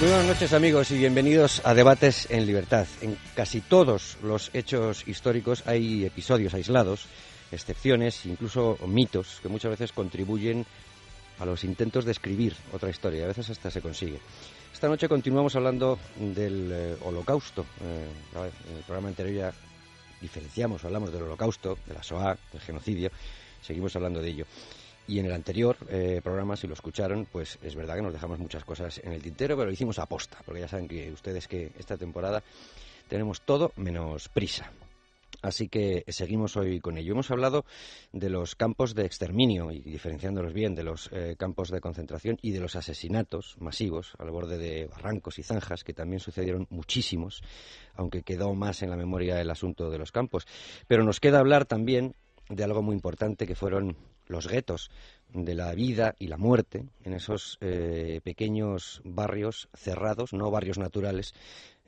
Muy buenas noches amigos y bienvenidos a Debates en Libertad. En casi todos los hechos históricos hay episodios aislados, excepciones, incluso mitos que muchas veces contribuyen a los intentos de escribir otra historia. A veces hasta se consigue. Esta noche continuamos hablando del eh, holocausto. Eh, en el programa anterior ya diferenciamos, hablamos del holocausto, de la SOA, del genocidio. Seguimos hablando de ello. Y en el anterior eh, programa, si lo escucharon, pues es verdad que nos dejamos muchas cosas en el tintero, pero lo hicimos a posta, porque ya saben que ustedes que esta temporada tenemos todo menos prisa. Así que seguimos hoy con ello. Hemos hablado de los campos de exterminio y diferenciándolos bien de los eh, campos de concentración y de los asesinatos masivos al borde de barrancos y zanjas, que también sucedieron muchísimos, aunque quedó más en la memoria el asunto de los campos. Pero nos queda hablar también de algo muy importante que fueron los guetos de la vida y la muerte en esos eh, pequeños barrios cerrados, no barrios naturales,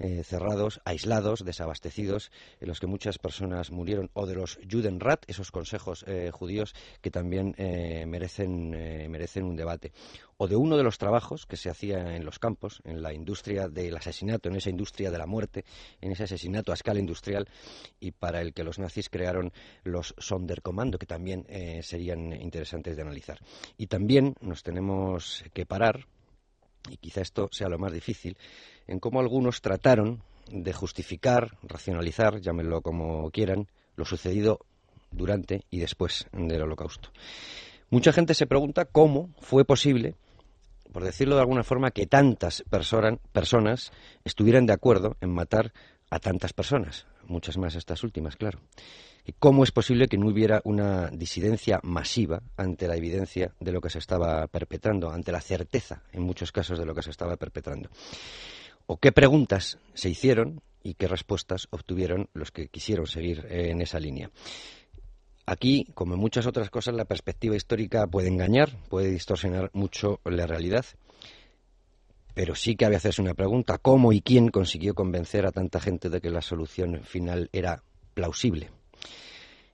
eh, cerrados, aislados, desabastecidos, en los que muchas personas murieron, o de los Judenrat, esos consejos eh, judíos que también eh, merecen, merecen un debate, o de uno de los trabajos que se hacía en los campos, en la industria del asesinato, en esa industria de la muerte, en ese asesinato a escala industrial, y para el que los nazis crearon los Sonderkommando, que también serían interesantes de analizar. Y también nos tenemos que parar, y quizá esto sea lo más difícil, en cómo algunos trataron de justificar, racionalizar, llámenlo como quieran, lo sucedido durante y después del Holocausto. Mucha gente se pregunta cómo fue posible, por decirlo de alguna forma, que tantas personas estuvieran de acuerdo en matar a tantas personas, muchas más estas últimas, claro. ¿Y cómo es posible que no hubiera una disidencia masiva ante la evidencia de lo que se estaba perpetrando, ante la certeza, en muchos casos, de lo que se estaba perpetrando? o qué preguntas se hicieron y qué respuestas obtuvieron los que quisieron seguir eh, en esa línea. Aquí, como en muchas otras cosas, la perspectiva histórica puede engañar, puede distorsionar mucho la realidad, pero sí que había hacerse una pregunta, ¿cómo y quién consiguió convencer a tanta gente de que la solución final era plausible?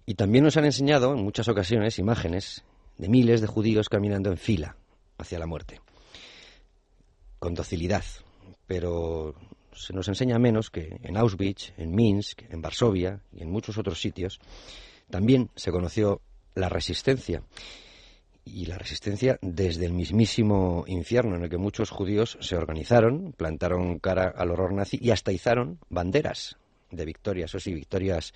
Y también nos han enseñado en muchas ocasiones imágenes de miles de judíos caminando en fila hacia la muerte, con docilidad, pero se nos enseña menos que en Auschwitz, en Minsk, en Varsovia y en muchos otros sitios también se conoció la resistencia. Y la resistencia desde el mismísimo infierno en el que muchos judíos se organizaron, plantaron cara al horror nazi y hasta izaron banderas de victorias, o sí, victorias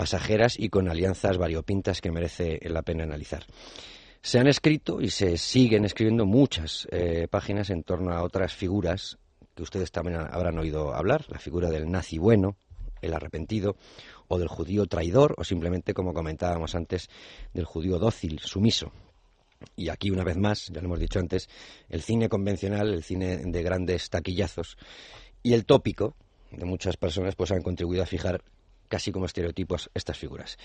pasajeras y con alianzas variopintas que merece la pena analizar. Se han escrito y se siguen escribiendo muchas eh, páginas en torno a otras figuras que ustedes también habrán oído hablar, la figura del nazi bueno, el arrepentido, o del judío traidor, o simplemente, como comentábamos antes, del judío dócil, sumiso. Y aquí, una vez más, ya lo hemos dicho antes, el cine convencional, el cine de grandes taquillazos, y el tópico de muchas personas, pues han contribuido a fijar casi como estereotipos estas figuras.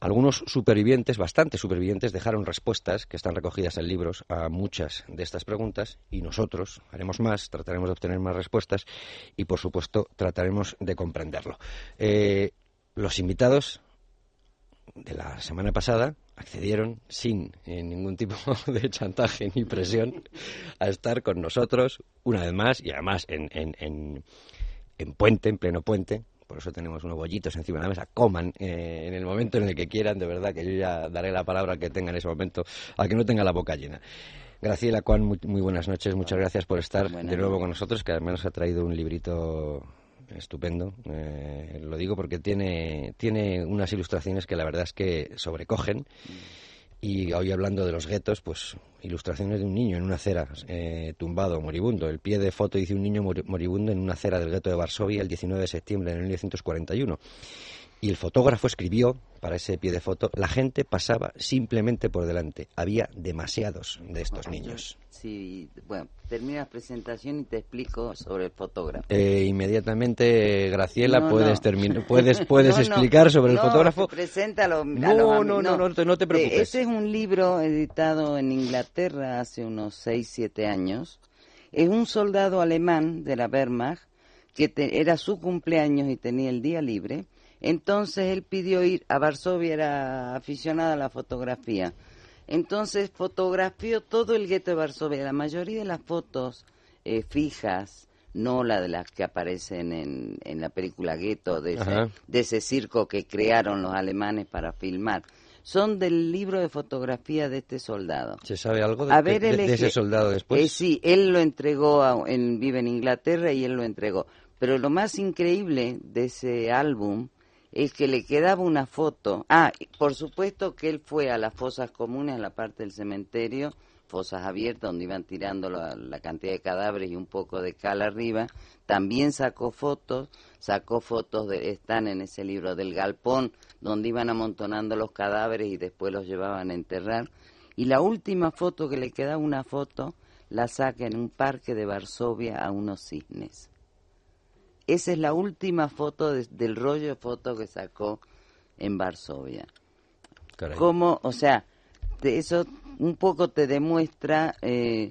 Algunos supervivientes, bastantes supervivientes, dejaron respuestas que están recogidas en libros a muchas de estas preguntas y nosotros haremos más, trataremos de obtener más respuestas y, por supuesto, trataremos de comprenderlo. Eh, los invitados de la semana pasada accedieron sin eh, ningún tipo de chantaje ni presión a estar con nosotros una vez más y además en, en, en puente, en pleno puente, por eso tenemos unos bollitos encima de la mesa, coman eh, en el momento en el que quieran, de verdad, que yo ya daré la palabra que tenga en ese momento, a que no tenga la boca llena. Graciela Juan, muy, buenas noches, muchas gracias por estar de nuevo con nosotros, que además nos ha traído un librito estupendo. Eh, lo digo porque tiene, tiene unas ilustraciones que la verdad es que sobrecogen. Mm y hoy hablando de los guetos, pues ilustraciones de un niño en una acera, eh, tumbado, moribundo. El pie de foto dice un niño moribundo en una acera del gueto de Varsovia el 19 de septiembre de 1941. Y el fotógrafo escribió para ese pie de foto, la gente pasaba simplemente por delante. Había demasiados de estos niños. Sí, bueno, termina la presentación y te explico sobre el fotógrafo. Eh, inmediatamente, Graciela, puedes terminar, puedes, puedes explicar sobre el fotógrafo. Preséntalo. No, no, no, no, no, te preocupes. Ese es un libro editado en Inglaterra hace unos 6, 7 años. Es un soldado alemán de la Wehrmacht que era su cumpleaños y tenía el día libre entonces él pidió ir a Varsovia, era aficionada a la fotografía. Entonces fotografió todo el gueto de Varsovia. La mayoría de las fotos eh, fijas, no la de las que aparecen en, en la película Gueto, de ese, de ese circo que crearon los alemanes para filmar, son del libro de fotografía de este soldado. ¿Se sabe algo de, ese soldado después? Eh, sí, él lo entregó, a, vive en Inglaterra y él lo entregó. Pero lo más increíble de ese álbum es que le quedaba una foto. Ah, por supuesto que él fue a las fosas comunes, a la parte del cementerio, fosas abiertas donde iban tirando la, cantidad de cadáveres y un poco de cal arriba. También sacó fotos, sacó fotos, de, están en ese libro del galpón, donde iban amontonando los cadáveres y después los llevaban a enterrar. Y la última foto que le quedaba una foto, la saca en un parque de Varsovia a unos cisnes. Esa es la última foto del rollo de foto que sacó en Varsovia. Como, o sea, eso un poco te demuestra eh,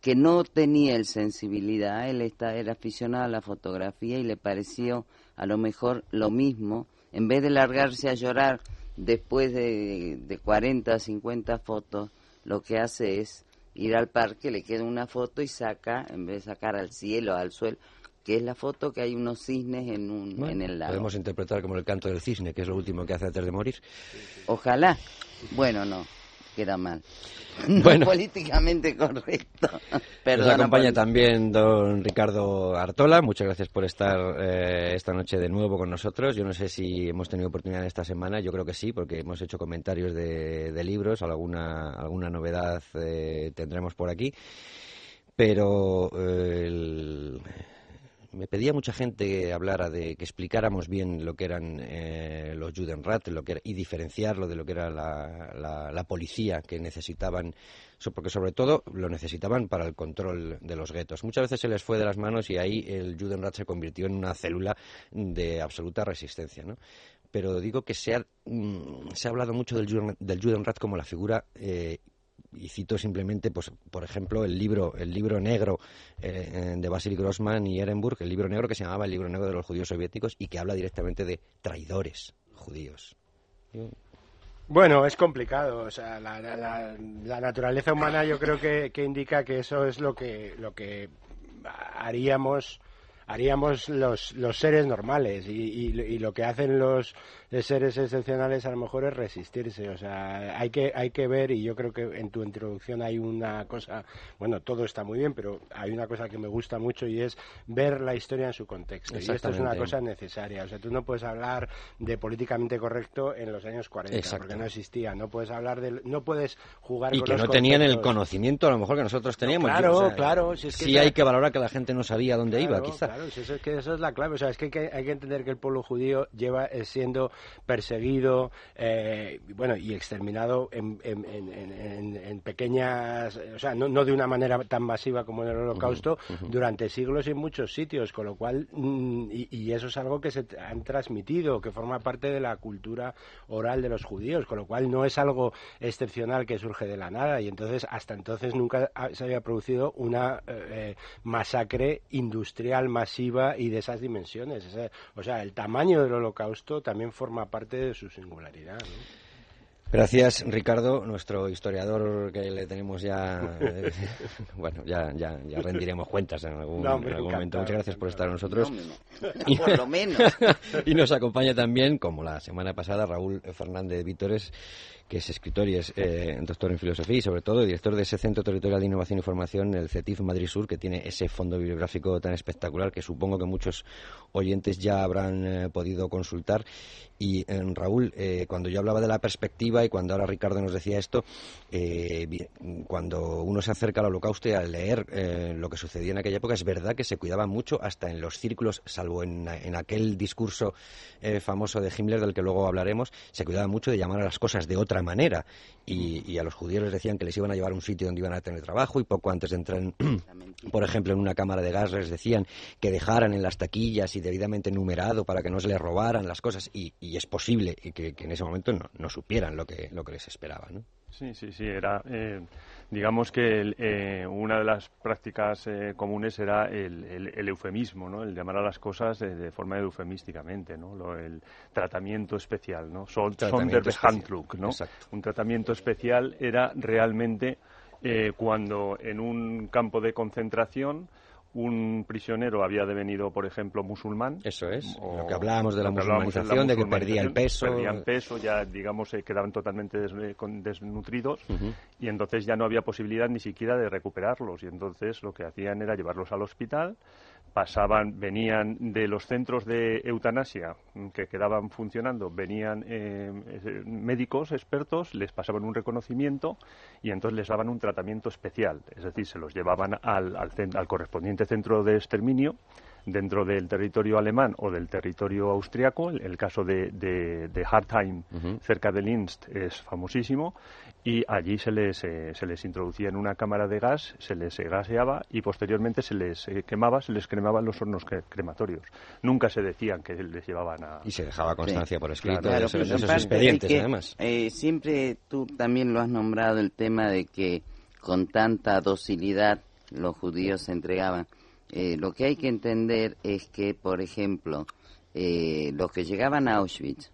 que no tenía el sensibilidad. Él está, era aficionado a la fotografía y le pareció a lo mejor lo mismo. En vez de largarse a llorar después de, de 40 o 50 fotos, lo que hace es ir al parque, le queda una foto y saca, en vez de sacar al cielo, al suelo, que es la foto que hay unos cisnes en, un, en el lago. Podemos interpretar como el canto del cisne, que es lo último que hace antes de morir. Ojalá. Bueno, no, queda mal. Bueno, políticamente correcto. Nos acompaña también don Ricardo Artola. Muchas gracias por estar eh, esta noche de nuevo con nosotros. Yo no sé si hemos tenido oportunidad esta semana. Yo creo que sí, porque hemos hecho comentarios de, libros. Alguna, alguna novedad eh, tendremos por aquí. Pero eh, el me pedía mucha gente que hablara de que explicáramos bien lo que eran eh, los Judenrat y diferenciarlo de lo que era la, la, policía que necesitaban porque sobre todo lo necesitaban para el control de los guetos. Muchas veces se les fue de las manos y ahí el Judenrat se convirtió en una célula de absoluta resistencia, ¿no? Pero digo que se ha, mm, se ha hablado mucho del, del Judenrat como la figura eh, y cito simplemente, pues, por ejemplo, el libro, el libro negro eh, de Vasily Grossman y Ehrenburg, el libro negro que se llamaba el libro negro de los judíos soviéticos y que habla directamente de traidores judíos. Bueno, es complicado. O sea, la, la, naturaleza humana yo creo que, que, indica que eso es lo que, lo que haríamos haríamos los, los seres normales y, lo que hacen los seres excepcionales a lo mejor es resistirse. O sea, hay que, hay que ver, y yo creo que en tu introducción hay una cosa, bueno, todo está muy bien, pero hay una cosa que me gusta mucho y es ver la historia en su contexto. Y esto es una cosa necesaria. O sea, tú no puedes hablar de políticamente correcto en los años 40, porque no existía. No puedes habber de, no puedes jugar y que no tenían el conocimiento a lo mejor que nosotros teníamos. claro, claro. Si es sí hay que valorar que la gente no sabía dónde iba, quizá. Claro, si es que eso es la clave. O sea, es que hay que, hay que entender que el pueblo judío lleva eh, siendo perseguido eh, bueno, y exterminado en, en, pequeñas, o sea, no, de una manera tan masiva como en el Holocausto, durante siglos y en muchos sitios, con lo cual, mm, y, eso es algo que se han transmitido, que forma parte de la cultura oral de los judíos, con lo cual no es algo excepcional que surge de la nada, y entonces, hasta entonces nunca se había producido una eh, masacre industrial masiva y de esas dimensiones. O sea, el tamaño del Holocausto también forma parte de su singularidad. Gracias, Ricardo, nuestro historiador que le tenemos ya. Eh, bueno, ya, ya, ya, rendiremos cuentas en algún, momento. Muchas gracias por estar con nosotros. y, por lo menos. y nos acompaña también, como la semana pasada, Raúl Fernández Vítores, que es escritor y es eh, doctor en filosofía y sobre todo director de ese Centro Territorial de Innovación y Formación, el CETIF Madrid Sur, que tiene ese fondo bibliográfico tan espectacular que supongo que muchos oyentes ya habrán eh, podido consultar. Y Raúl, cuando yo hablaba de la perspectiva y cuando ahora Ricardo nos decía esto, eh, cuando uno se acerca al holocausto y al leer eh, lo que sucedía en aquella época, es verdad que se cuidaba mucho hasta en los círculos, salvo en, aquel discurso eh, famoso de Himmler del que luego hablaremos, se cuidaba mucho de llamar a las cosas de otra manera y, a los judíos les decían que les iban a llevar a un sitio donde iban a tener trabajo y poco antes de entrar, por ejemplo, en una cámara de gas les decían que dejaran en las taquillas y debidamente numerado para que no se les robaran las cosas y, es posible que, en ese momento no, supieran lo que, lo que les esperaba. ¿no? Sí, sí, sí, era, eh, digamos que eh, una de las prácticas eh, comunes era el, eufemismo, ¿no? El llamar a las cosas de, forma eufemísticamente, ¿no? el tratamiento especial, ¿no? Sonderbehandlung, ¿no? Un tratamiento especial era realmente cuando en un campo de concentración un prisionero había devenido, por ejemplo, musulmán. Eso es, lo que hablábamos de la musulmanización, de, que perdía el peso. Perdían peso, ya, digamos, se quedaban totalmente desnutridos y entonces ya no había posibilidad ni siquiera de recuperarlos. Y entonces lo que hacían era llevarlos al hospital, pasaban, venían de los centros de eutanasia que quedaban funcionando, venían eh, médicos expertos, les pasaban un reconocimiento y entonces les daban un tratamiento especial, es decir, se los llevaban al, al, al correspondiente centro de exterminio dentro del territorio alemán o del territorio austriaco. El, caso de, de, Hartheim, cerca de Linz, es famosísimo. Y allí se les, eh, se les introducía en una cámara de gas, se les gaseaba y posteriormente se les eh, quemaba, se les cremaban los hornos crematorios. Nunca se decían que les llevaban a. Y se dejaba constancia por escrito de, esos, expedientes, además. Eh, siempre tú también lo has nombrado el tema de que con tanta docilidad los judíos se entregaban. Eh, lo que hay que entender es que, por ejemplo, eh, los que llegaban a Auschwitz,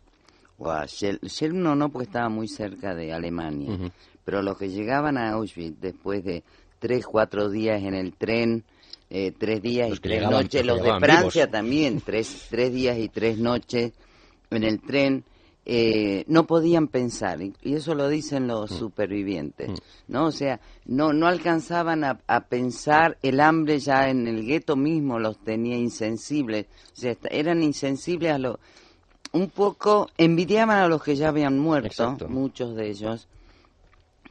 o a no, no porque estaba muy cerca de Alemania, pero los que llegaban a Auschwitz después de tres, cuatro días en el tren, eh, tres días y tres noches, los de Francia también, tres, tres días y tres noches en el tren, eh, no podían pensar, y eso lo dicen los mm. supervivientes, mm. ¿no? O sea, no, no alcanzaban a, pensar, el hambre ya en el gueto mismo los tenía insensibles, o sea, eran insensibles a lo... Un poco envidiaban a los que ya habían muerto, muchos de ellos,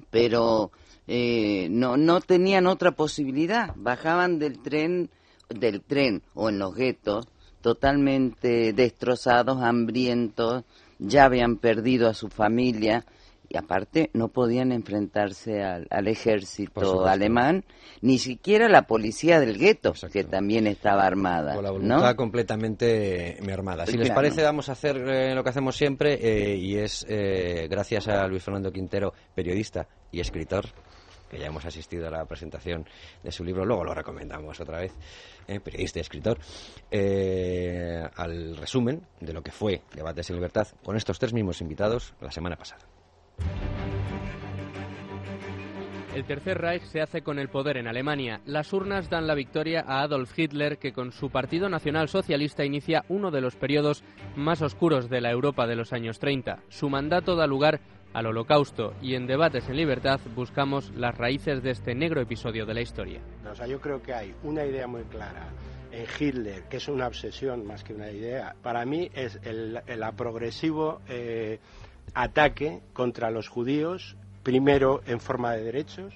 pero eh, no, no tenían otra posibilidad, bajaban del tren, del tren o en los guetos, totalmente destrozados, hambrientos, ya habían perdido a su familia y aparte no podían enfrentarse al, ejército alemán, ni siquiera la policía del gueto, que también estaba armada. Con la voluntad completamente armada. Si les parece, vamos a hacer eh, lo que hacemos siempre, eh, y es, eh, gracias a Luis Fernando Quintero, periodista y escritor, que ya hemos asistido a la presentación de su libro, luego lo recomendamos otra vez, eh, periodista y escritor, eh, al resumen de lo que fue Debates en Libertad con estos tres mismos invitados la semana pasada. El Tercer Reich se hace con el poder en Alemania. Las urnas dan la victoria a Adolf Hitler, que con su Partido Nacional Socialista inicia uno de los periodos más oscuros de la Europa de los años 30. Su mandato da lugar al holocausto y en Debates en Libertad buscamos las raíces de este negro episodio de la historia. Yo creo que hay una idea muy clara en Hitler, que es una obsesión más que una idea, para mí es el, progresivo eh, ataque contra los judíos, primero en forma de derechos,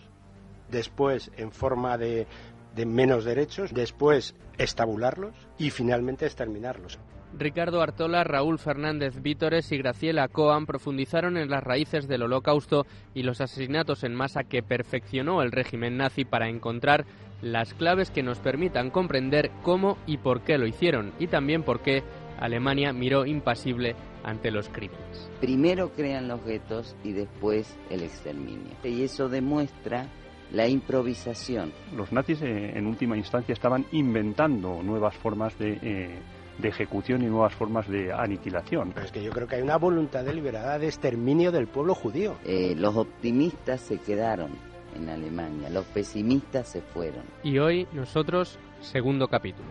después en forma de, de menos derechos, después estabularlos y finalmente exterminarlos. Ricardo Artola, Raúl Fernández Vítores y Graciela Coan profundizaron en las raíces del holocausto y los asesinatos en masa que perfeccionó el régimen nazi para encontrar las claves que nos permitan comprender cómo y por qué lo hicieron y también por qué Alemania miró impasible ante los crímenes. Primero crean los guetos y después el exterminio. Y eso demuestra la improvisación. Los nazis eh, en última instancia estaban inventando nuevas formas de... Eh, de ejecución y nuevas formas de aniquilación. Pero es que yo creo que hay una voluntad deliberada de exterminio del pueblo judío. Eh, los optimistas se quedaron en Alemania, los pesimistas se fueron. Y hoy nosotros, segundo capítulo.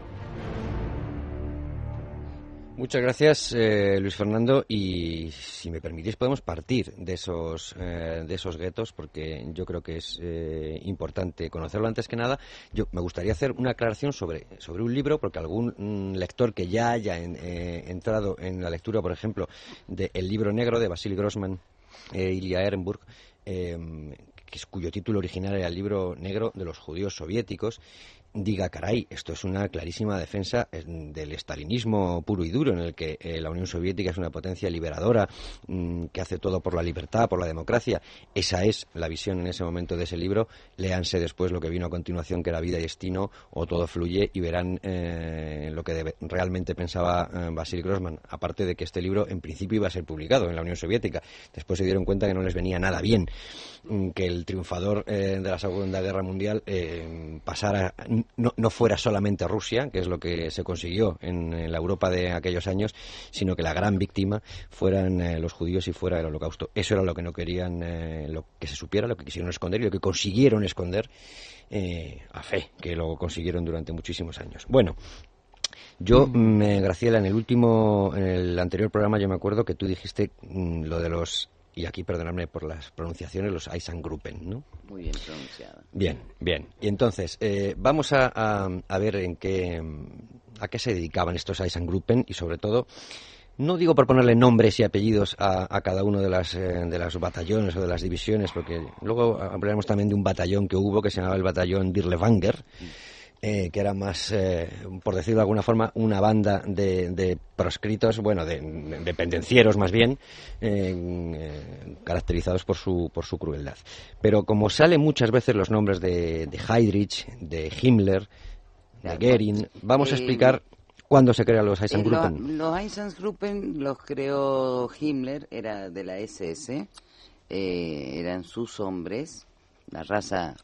Muchas gracias, eh, Luis Fernando. Y si me permitís, podemos partir de esos, eh, de esos guetos, porque yo creo que es eh, importante conocerlo antes que nada. Yo me gustaría hacer una aclaración sobre, sobre un libro, porque algún mm, lector que ya haya entrado en la lectura, por ejemplo, del libro negro de Basil Grossman, eh, Ilya Ehrenburg, eh, cuyo título original era el libro negro de los judíos soviéticos, diga, caray, esto es una clarísima defensa eh, del estalinismo puro y duro, en el que eh, la Unión Soviética es una potencia liberadora, mm, que hace todo por la libertad, por la democracia. Esa es la visión en ese momento de ese libro. Léanse después lo que vino a continuación, que era Vida y Destino, o Todo Fluye, y verán eh, lo que realmente pensaba Basil Grossman. Aparte de que este libro, en principio, iba a ser publicado en la Unión Soviética. Después se dieron cuenta que no les venía nada bien mm, que el triunfador de la Segunda Guerra Mundial pasara no, fuera solamente Rusia, que es lo que se consiguió en, la Europa de aquellos años, sino que la gran víctima fueran eh, los judíos y fuera el holocausto. Eso era lo que no querían eh, lo que se supiera, lo que quisieron esconder y lo que consiguieron esconder eh, a fe, que lo consiguieron durante muchísimos años. Bueno, yo, mm. Graciela, en el último, en el anterior programa, yo me acuerdo que tú dijiste mm, lo de los y aquí perdonadme por las pronunciaciones, los Eisengruppen, ¿no? Muy bien pronunciado. Bien, bien. Y entonces, eh, vamos a, a, ver en qué, a qué se dedicaban estos Eisengruppen y sobre todo, no digo por ponerle nombres y apellidos a, a cada uno de las, eh, de las batallones o de las divisiones, porque luego hablaremos también de un batallón que hubo que se llamaba el batallón Dirlewanger. Mm. Eh, que era más, eh, por decirlo de alguna forma, una banda de, proscritos, bueno, de, pendencieros más bien, eh, caracterizados por su, por su crueldad. Pero como salen muchas veces los nombres de, de Heydrich, de Himmler, de Goering, vamos a explicar cuándo se crean los Eisengruppen. los Eisengruppen los creó Himmler, era de la SS, eran sus hombres, la raza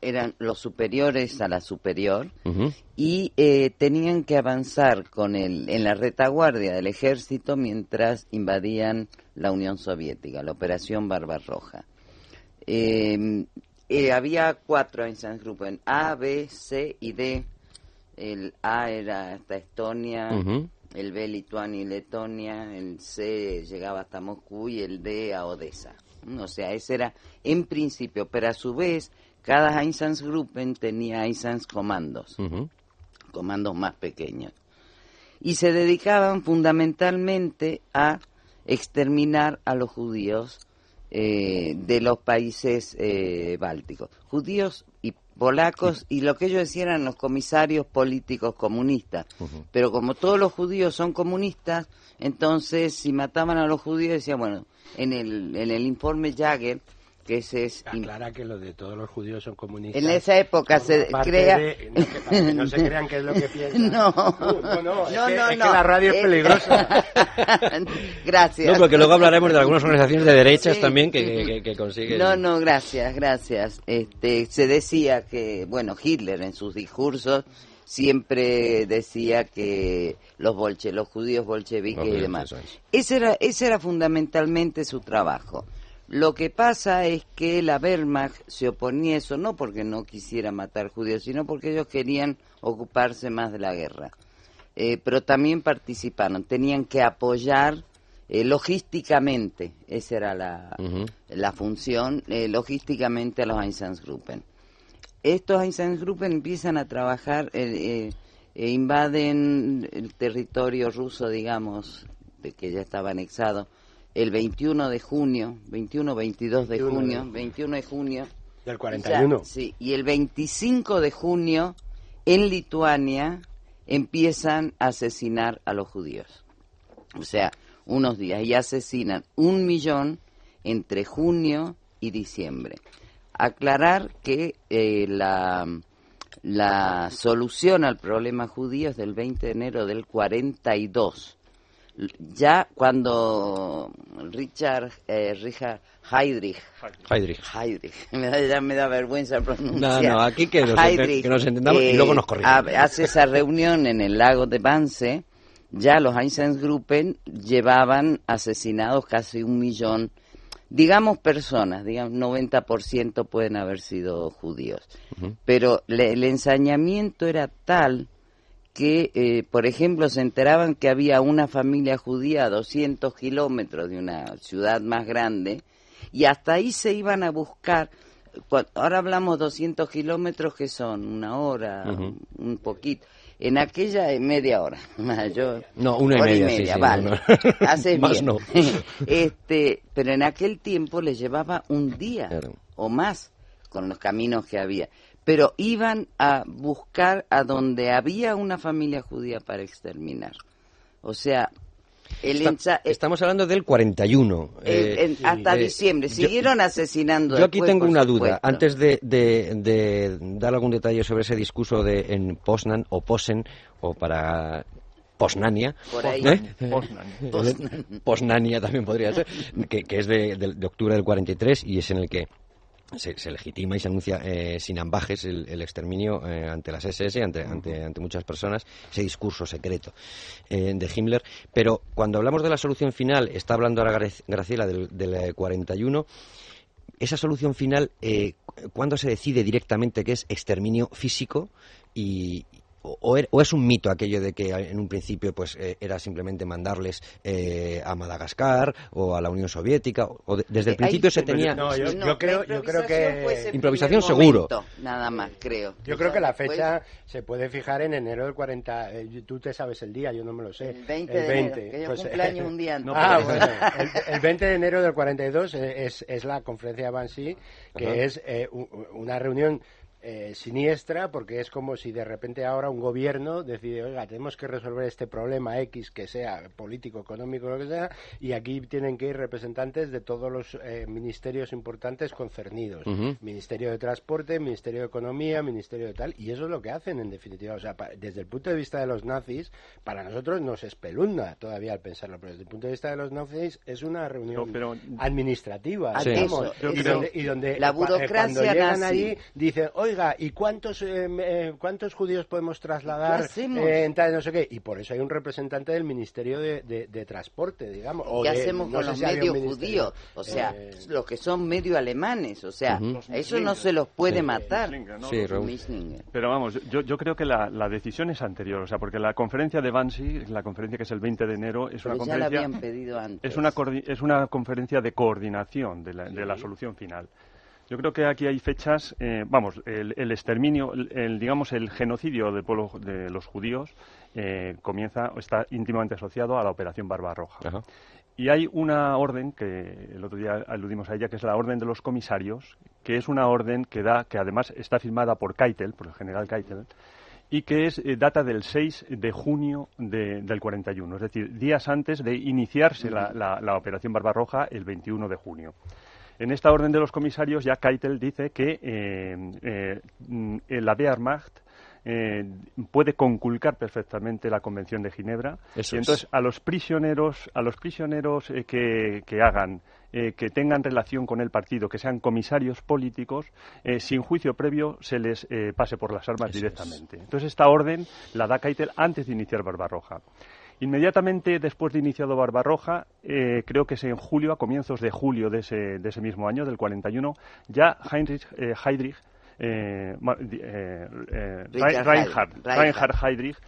eran los superiores a la superior y eh, tenían que avanzar con el, en la retaguardia del ejército mientras invadían la Unión Soviética, la Operación Barbarroja. Em, eh, había cuatro en Gruppen, A, B, C y D. El A era hasta Estonia, el B Lituania y Letonia, el C llegaba hasta Moscú y el D a Odessa. O sea, ese era en principio, pero a su vez cada Einsatzgruppen tenía Einsatzkomandos, comandos más pequeños. Y se dedicaban fundamentalmente a exterminar a los judíos eh, de los países eh, bálticos. Judíos y polacos y lo que ellos decían eran los comisarios políticos comunistas. Pero como todos los judíos son comunistas, entonces si mataban a los judíos decían, bueno, en el, en el informe Jagger que ese es aclara que lo de todos los judíos son comunistas. En esa época se crea no, se crean que es lo que piensan. No. No no, no, es, que, la radio es peligrosa. Gracias. No porque luego hablaremos de algunas organizaciones de derechas también que, que, consiguen. No no gracias gracias. Este se decía que bueno Hitler en sus discursos siempre decía que los bolche, los judíos bolcheviques y demás. Ese era, ese era fundamentalmente su trabajo. Lo que pasa es que la Wehrmacht se oponía a eso no porque no quisiera matar judíos, sino porque ellos querían ocuparse más de la guerra. Eh, pero también participaron, tenían que apoyar eh, logísticamente, esa era la, la función, eh, logísticamente a los Einsatzgruppen. Estos Einsatzgruppen empiezan a trabajar, e invaden el territorio ruso, digamos, de que ya estaba anexado, el 21 de junio, 21-22 de junio, 21 de junio. Del 41. sí, y el 25 de junio en Lituania empiezan a asesinar a los judíos. O sea, unos días y asesinan un millón entre junio y diciembre. Aclarar que eh, la, la solución al problema judío es del 20 de enero del 42 ya cuando Richard, eh, Richard Heydrich, Heydrich. Heydrich. Me da, ya me da vergüenza pronunciar. No, no, aquí que nos, que nos entendamos y luego nos eh, corrigimos. Hace esa reunión en el lago de Vance, ya los Einsatzgruppen llevaban asesinados casi un millón, digamos personas, digamos 90% pueden haber sido judíos. Pero el ensañamiento era tal que, eh, por ejemplo, se enteraban que había una familia judía a 200 kilómetros de una ciudad más grande y hasta ahí se iban a buscar ahora hablamos 200 kilómetros que son una hora, un poquito. En aquella media hora, yo, no, una y media, vale, bien. No. este, pero en aquel tiempo les llevaba un día o más con los caminos que había. Pero iban a buscar a donde había una familia judía para exterminar. O sea, estamos hablando del 41. Eh, hasta eh, diciembre. Siguieron asesinando. Yo aquí tengo una duda. Antes de, de, dar algún detalle sobre ese discurso de en Poznan o Posen o para Posnania. ¿eh? Posnania también podría ser, que, es de, de, octubre del 43 y es en el que se, legitima y se anuncia eh, sin ambajes el, exterminio eh, ante las SS, ante, ante, ante, muchas personas, ese discurso secreto eh, de Himmler. Pero cuando hablamos de la solución final, está hablando ahora Graciela del, del 41, esa solución final, ¿cuándo se decide directamente que es exterminio físico y, Er, o, es un mito aquello de que en un principio pues eh, era simplemente mandarles eh, a Madagascar o a la Unión Soviética o desde el principio se tenía no, yo, creo yo creo que improvisación seguro. nada más creo. Yo creo que la fecha se puede fijar en enero del 40 eh, tú te sabes el día yo no me lo sé. El 20, el 20 que yo pues, cumpleaños un día antes. ah bueno el, 20 de enero del 42 es, es la conferencia de Bansi que es una reunión eh, siniestra porque es como si de repente ahora un gobierno decide, oiga, tenemos que resolver este problema X que sea político, económico, lo que sea, y aquí tienen que ir representantes de todos los eh, ministerios importantes concernidos. Ministerio de Transporte, Ministerio de Economía, Ministerio de tal, y eso es lo que hacen en definitiva. O sea, desde el punto de vista de los nazis, para nosotros nos espelunda todavía al pensarlo, pero desde el punto de vista de los nazis es una reunión administrativa, digamos, y, donde, la burocracia cuando llegan allí dicen, oiga, ¿y cuántos, eh, eh, cuántos judíos podemos trasladar eh, en tal no sé qué? Y por eso hay un representante del Ministerio de, de, Transporte, digamos. O ¿Qué hacemos con los medios judíos? O sea, los que son medio alemanes, o sea, eso no se los puede matar. Sí, Pero vamos, yo, yo creo que la, la, decisión es anterior, o sea, porque la conferencia de Bansi, la conferencia que es el 20 de enero, es una conferencia... Es una, es una conferencia de coordinación de la, de la solución final. Yo creo que aquí hay fechas, eh, vamos, el, exterminio, el, digamos, el genocidio del pueblo de los judíos eh, comienza, está íntimamente asociado a la Operación Barbarroja. Y hay una orden que el otro día aludimos a ella, que es la orden de los comisarios, que es una orden que da, que además está firmada por Keitel, por el general Keitel, y que es eh, data del 6 de junio de, del 41, es decir, días antes de iniciarse la, la operación Barbarroja el 21 de junio. En esta orden de los comisarios ya Keitel dice que eh, eh, la Wehrmacht eh, puede conculcar perfectamente la Convención de Ginebra y entonces a los prisioneros a los prisioneros que, hagan que tengan relación con el partido, que sean comisarios políticos, sin juicio previo se les pase por las armas directamente. Entonces, esta orden la da Keitel antes de iniciar Barbarroja. Inmediatamente después de iniciado Barbarroja, eh, creo que es en julio, a comienzos de julio de ese, de ese mismo año, del 41, ya Heinrich eh, Heydrich, eh, Reinhard, Reinhard Heydrich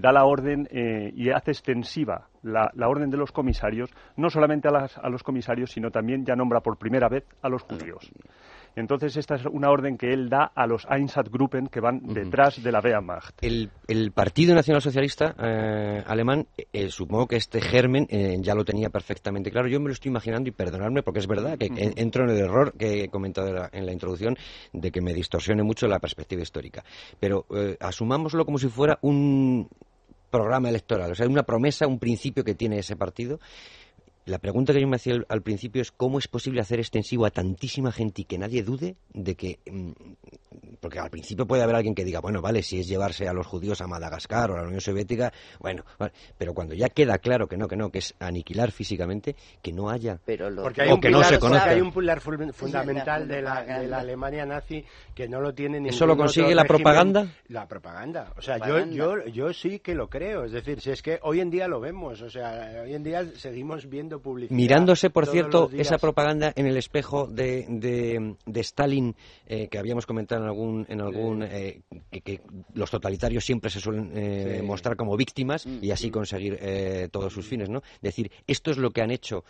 da la orden y hace extensiva la, orden de los comisarios, no solamente a, a, los comisarios, sino también ya nombra por primera vez a los judíos. Entonces, esta es una orden que él da a los Einsatzgruppen que van detrás de la Wehrmacht. El, el Partido Nacional Socialista eh, alemán, eh, supongo que este germen eh, ya lo tenía perfectamente claro. Yo me lo estoy imaginando y perdonadme porque es verdad que entro en el error que he comentado en la introducción de que me distorsione mucho la perspectiva histórica. Pero asumámoslo como si fuera un programa electoral, o sea, una promesa, un principio que tiene ese partido la pregunta que yo me hacía al, principio es cómo es posible hacer extensivo a tantísima gente y que nadie dude de que... Mm, porque al principio puede haber alguien que diga, bueno, vale, si es llevarse a los judíos a Madagascar o a la Unión Soviética, bueno, pero cuando ya queda claro que no, que no, que es aniquilar físicamente, que no haya... Pero porque hay un que pilar, no se conozca. Hay un pilar fundamental de la, de la, Alemania nazi que no lo tiene ¿Eso lo consigue la propaganda? La propaganda. O sea, yo, yo, yo sí que lo creo. Es decir, si es que hoy en día lo vemos, o sea, hoy en día seguimos viendo. Mirándose, por cierto, esa propaganda en el espejo de, de, Stalin, eh, que habíamos comentado en algún. En algún eh, que, los totalitarios siempre se suelen eh, mostrar como víctimas y así mm. conseguir todos sus fines, ¿no? Decir, esto es lo que han hecho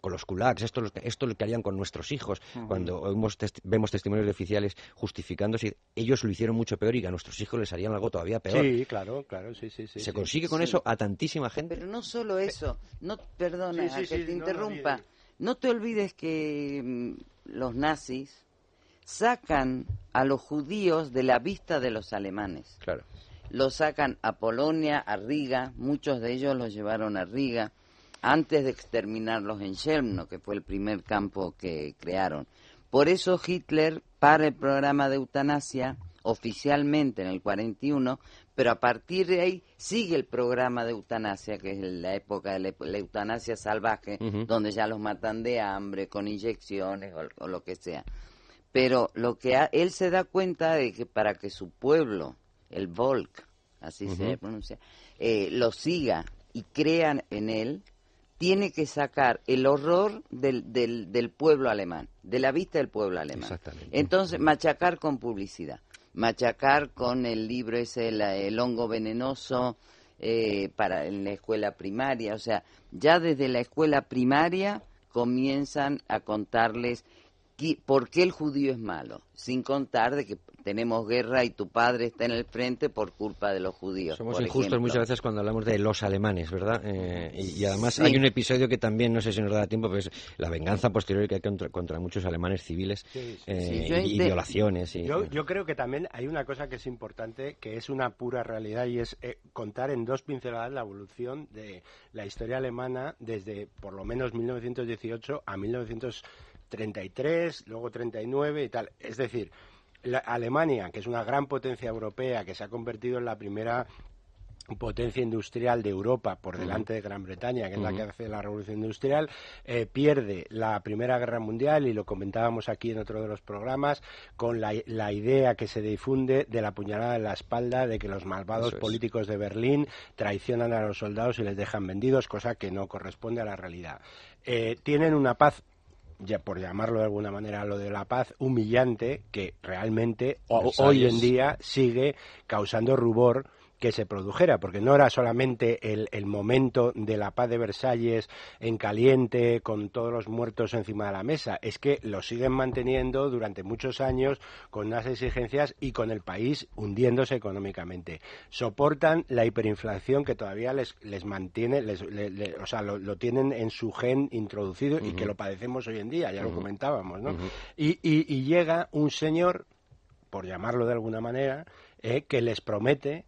con los kulaks, esto, esto es lo que harían con nuestros hijos. Cuando vemos testimonios de oficiales justificándose, ellos lo hicieron mucho peor y a nuestros hijos les harían algo todavía peor. Sí, claro, claro, sí, sí. Se consigue con eso a tantísima gente. Pero no solo eso, no, perdona que te interrumpa, no, te olvides que mm, los nazis sacan a los judíos de la vista de los alemanes. Claro. Los sacan a Polonia, a Riga, muchos de ellos los llevaron a Riga antes de exterminarlos en Chelmno, que fue el primer campo que crearon. Por eso Hitler para el programa de eutanasia oficialmente en el 41, pero a partir de ahí sigue el programa de eutanasia, que es la época de la, eutanasia salvaje, donde ya los matan de hambre, con inyecciones o, lo que sea. Pero lo que él se da cuenta de que para que su pueblo, el Volk, así se pronuncia, eh, lo siga y crean en él, tiene que sacar el horror del, del, del, pueblo alemán, de la vista del pueblo alemán. Entonces, machacar con publicidad machacar con el libro ese, el hongo venenoso, eh, para en la escuela primaria. O sea, ya desde la escuela primaria comienzan a contarles por qué el judío es malo, sin contar de que tenemos guerra y tu padre está en el frente por culpa de los judíos. Somos injustos muchas veces cuando hablamos de los alemanes, ¿verdad? Eh, y, además hay un episodio que también, no sé si nos da tiempo, pero es la venganza posterior que hay contra, muchos alemanes civiles eh, y, violaciones. Y, yo, yo, creo que también hay una cosa que es importante, que es una pura realidad, y es eh, contar en dos pinceladas la evolución de la historia alemana desde por lo menos 1918 a 1933, luego 39 y tal. Es decir, Alemania, que es una gran potencia europea, que se ha convertido en la primera potencia industrial de Europa por delante de Gran Bretaña, que es la que hace la revolución industrial, eh, pierde la Primera Guerra Mundial y lo comentábamos aquí en otro de los programas con la, idea que se difunde de la puñalada en la espalda de que los malvados políticos de Berlín traicionan a los soldados y les dejan vendidos, cosa que no corresponde a la realidad. Eh, tienen una paz ya por llamarlo de alguna manera, lo de la paz humillante que realmente hoy en día sigue causando rubor que se produjera, porque no era solamente el, el, momento de la paz de Versalles en caliente, con todos los muertos encima de la mesa, es que lo siguen manteniendo durante muchos años con unas exigencias y con el país hundiéndose económicamente. Soportan la hiperinflación que todavía les, les mantiene, les, o sea, lo, tienen en su gen introducido y que lo padecemos hoy en día, ya lo comentábamos, ¿no? y, y, llega un señor, por llamarlo de alguna manera, eh, que les promete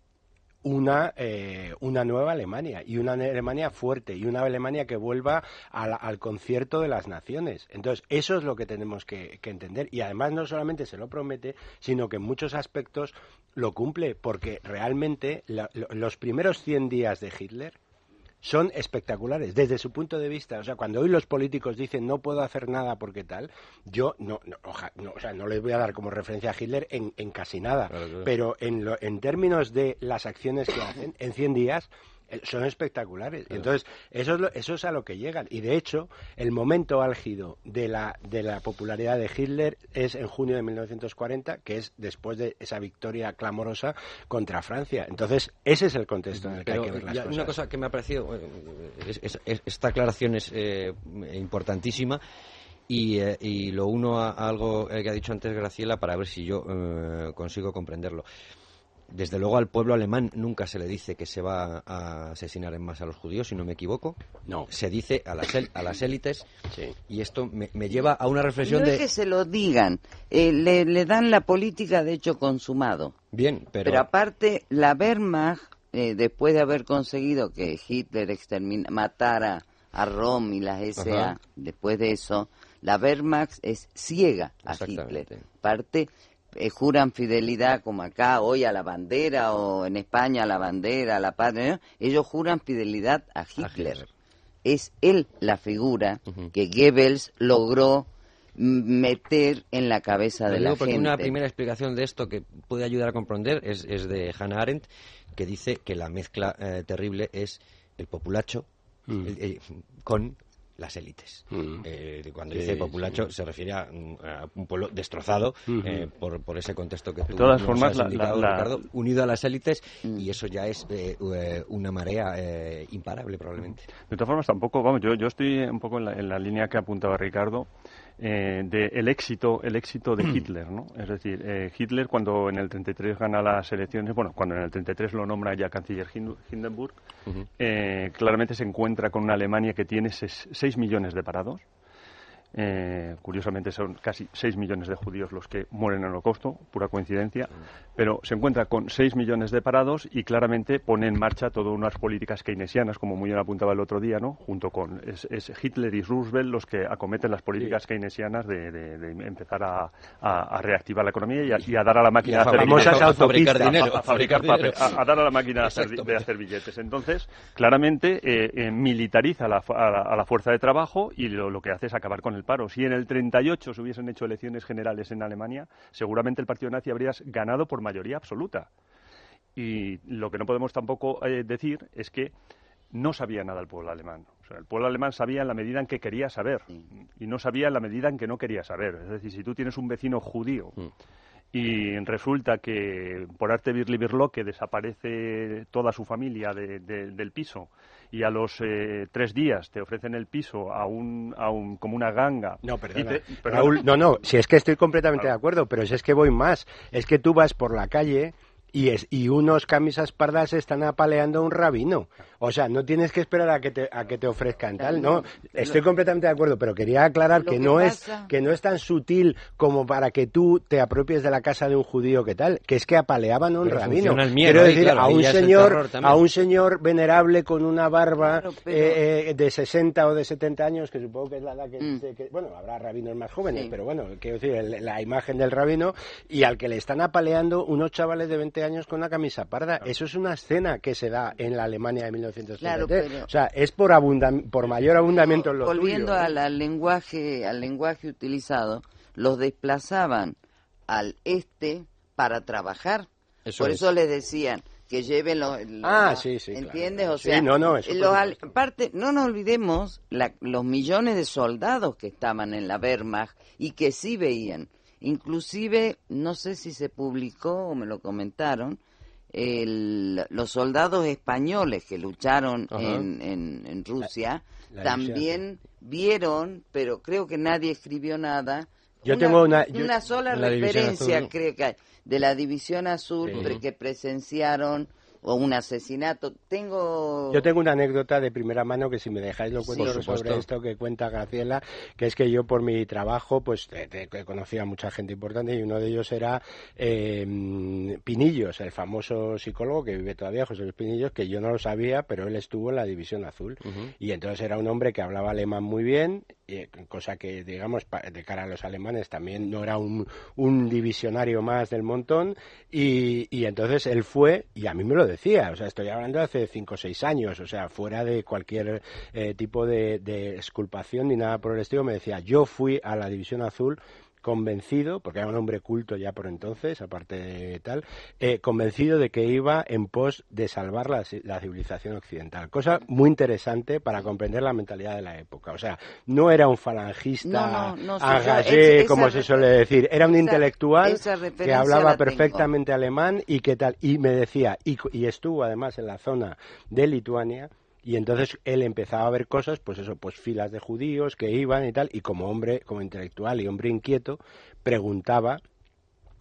una, eh, una nueva Alemania y una Alemania fuerte y una Alemania que vuelva al, concierto de las naciones. Entonces, eso es lo que tenemos que, entender. Y además no solamente se lo promete, sino que en muchos aspectos lo cumple, porque realmente los primeros 100 días de Hitler son espectaculares desde su punto de vista. O sea, cuando hoy los políticos dicen no puedo hacer nada porque tal, yo no, no, o sea, no les voy a dar como referencia a Hitler en, en casi nada, pero en, lo, en términos de las acciones que hacen, en 100 días son espectaculares. Entonces, eso es, eso es a lo que llegan. Y de hecho, el momento álgido de la, de la popularidad de Hitler es en junio de 1940, que es después de esa victoria clamorosa contra Francia. Entonces, ese es el contexto en el que hay que ver las cosas. Una cosa que me ha parecido, esta aclaración es eh, importantísima. Y, eh, y, lo uno a, algo que ha dicho antes Graciela para ver si yo consigo comprenderlo. Desde luego al pueblo alemán nunca se le dice que se va a asesinar en masa a los judíos, si no me equivoco. No. Se dice a las, a las élites. Y esto me, lleva a una reflexión no de... es que se lo digan, eh, le, dan la política de hecho consumado. Bien, pero... Pero aparte, la Wehrmacht, eh, después de haber conseguido que Hitler matara a Rom y las SA, después de eso, la Wehrmacht es ciega a Hitler. Parte eh, juran fidelidad como acá hoy a la bandera o en España a la bandera, a la patria, ellos juran fidelidad a Hitler. Es él la figura que Goebbels logró meter en la cabeza de la gente. Una primera explicación de esto que puede ayudar a comprender es, de Hannah Arendt, que dice que la mezcla eh, terrible es el populacho Mm. con las élites. Mm. Eh, cuando Sí, dice populacho se refiere a, mm, a un pueblo destrozado Ujú. eh, por, por ese contexto que tú todas nos formas, has la- indicado, la- la- Ricardo, unido a las élites Mm. y eso ya es eh, eh, una marea eh, imparable probablemente. De todas formas, tampoco, vamos, yo, yo estoy un poco en la, en la línea que apuntaba Ricardo, eh, de el éxito, el éxito de Hitler, ¿no? Es decir, eh, Hitler cuando en el 33 gana las elecciones, bueno, cuando en el 33 lo nombra ya canciller Hin- Hindenburg, eh, claramente se encuentra con una Alemania que tiene 6 millones de parados. Eh, curiosamente son casi 6 millones de judíos los que mueren en el holocausto, pura coincidencia, pero se encuentra con 6 millones de parados y claramente pone en marcha todas unas políticas keynesianas, como muy bien apuntaba el otro día, ¿no? junto con es, es Hitler y Roosevelt los que acometen las políticas keynesianas de, de- de empezar a, a- a reactivar la economía y a, y a dar a la máquina de hacer billetes. Entonces, claramente eh, eh, militariza la la, a la fuerza de trabajo y lo, lo que hace es acabar con el paro. Si en el 38 se hubiesen hecho elecciones generales en Alemania, seguramente el partido nazi habría ganado por mayoría absoluta. Y lo que no podemos tampoco eh, decir es que no sabía nada el pueblo alemán. O sea, el pueblo alemán sabía en la medida en que quería saber y no sabía en la medida en que no quería saber. Es decir, si tú tienes un vecino judío y resulta que por arte birli birloque desaparece toda su familia de- de- del piso y a los eh, tres días te ofrecen el piso a un, a un como una ganga. No, perdona. te- perdona. Raúl, no, no, si es que estoy completamente Claro. de acuerdo, pero si es que voy más. Es que tú vas por la calle y, es, y unos camisas pardas están apaleando a un rabino. O sea, no tienes que esperar a que te, a que te ofrezcan tal, ¿no? Estoy completamente de acuerdo, pero quería aclarar que que no es que no es tan sutil como para que tú te apropies de la casa de un judío que tal, que es que apaleaban a un Pero rabino. funciona el miedo Quiero ahí, decir, claro, a un señor, a un señor venerable con una barba Claro, pero- eh, eh, de 60 o de 70 años, que supongo que es la edad que, Mm. que- bueno, habrá rabinos más jóvenes, Sí. pero bueno, quiero decir, el- la imagen del rabino y al que le están apaleando unos chavales de 20 años con una camisa parda. Eso es una escena que se da en la Alemania de 1933. Claro, pero- O sea, es por, por mayor abundamiento en lo Volviendo tuyo, ¿eh? al, al lenguaje, al lenguaje utilizado, los desplazaban al este para trabajar. Eso Por es. eso les decían que lleven los... los- Ah, sí, sí, ¿Entiendes? claro. O Sí, sea, no, no, eso los aparte, no nos olvidemos la- los millones de soldados que estaban en la Wehrmacht y que sí veían. Inclusive, no sé si se publicó o me lo comentaron, el- los soldados españoles que lucharon en, en- en Rusia la también vieron, pero creo que nadie escribió nada. Yo tengo una- yo- una sola referencia, Azul, ¿no? creo que hay, de la División Azul Sí. que presenciaron o un asesinato. Tengo Yo tengo una anécdota de primera mano que si me dejáis lo cuento sobre esto que cuenta Graciela, que es que yo por mi trabajo pues te- conocía a mucha gente importante y uno de ellos era eh, Pinillos, el famoso psicólogo que vive todavía, José Luis Pinillos, que yo no lo sabía, pero él estuvo en la División Azul. Y entonces era un hombre que hablaba alemán muy bien, eh, cosa que digamos de cara a los alemanes también no era un, un divisionario más del montón y, y entonces él fue y a mí me lo decía, o sea, estoy hablando de hace cinco o seis años, o sea, fuera de cualquier eh, tipo de, de exculpación ni nada por el estilo, me decía, yo fui a la División Azul convencido, porque era un hombre culto ya por entonces, aparte de tal, eh, convencido de que iba en pos de salvar la, la civilización occidental. Cosa muy interesante para comprender la mentalidad de la época. O sea, no era un falangista No, no, esa- como esa se suele decir, era un esa- intelectual que hablaba perfectamente alemán y que tal, y me decía, y, y estuvo además en la zona de Lituania, y entonces él empezaba a ver cosas, pues eso, pues filas de judíos que iban y tal, y como hombre, como intelectual y hombre inquieto, preguntaba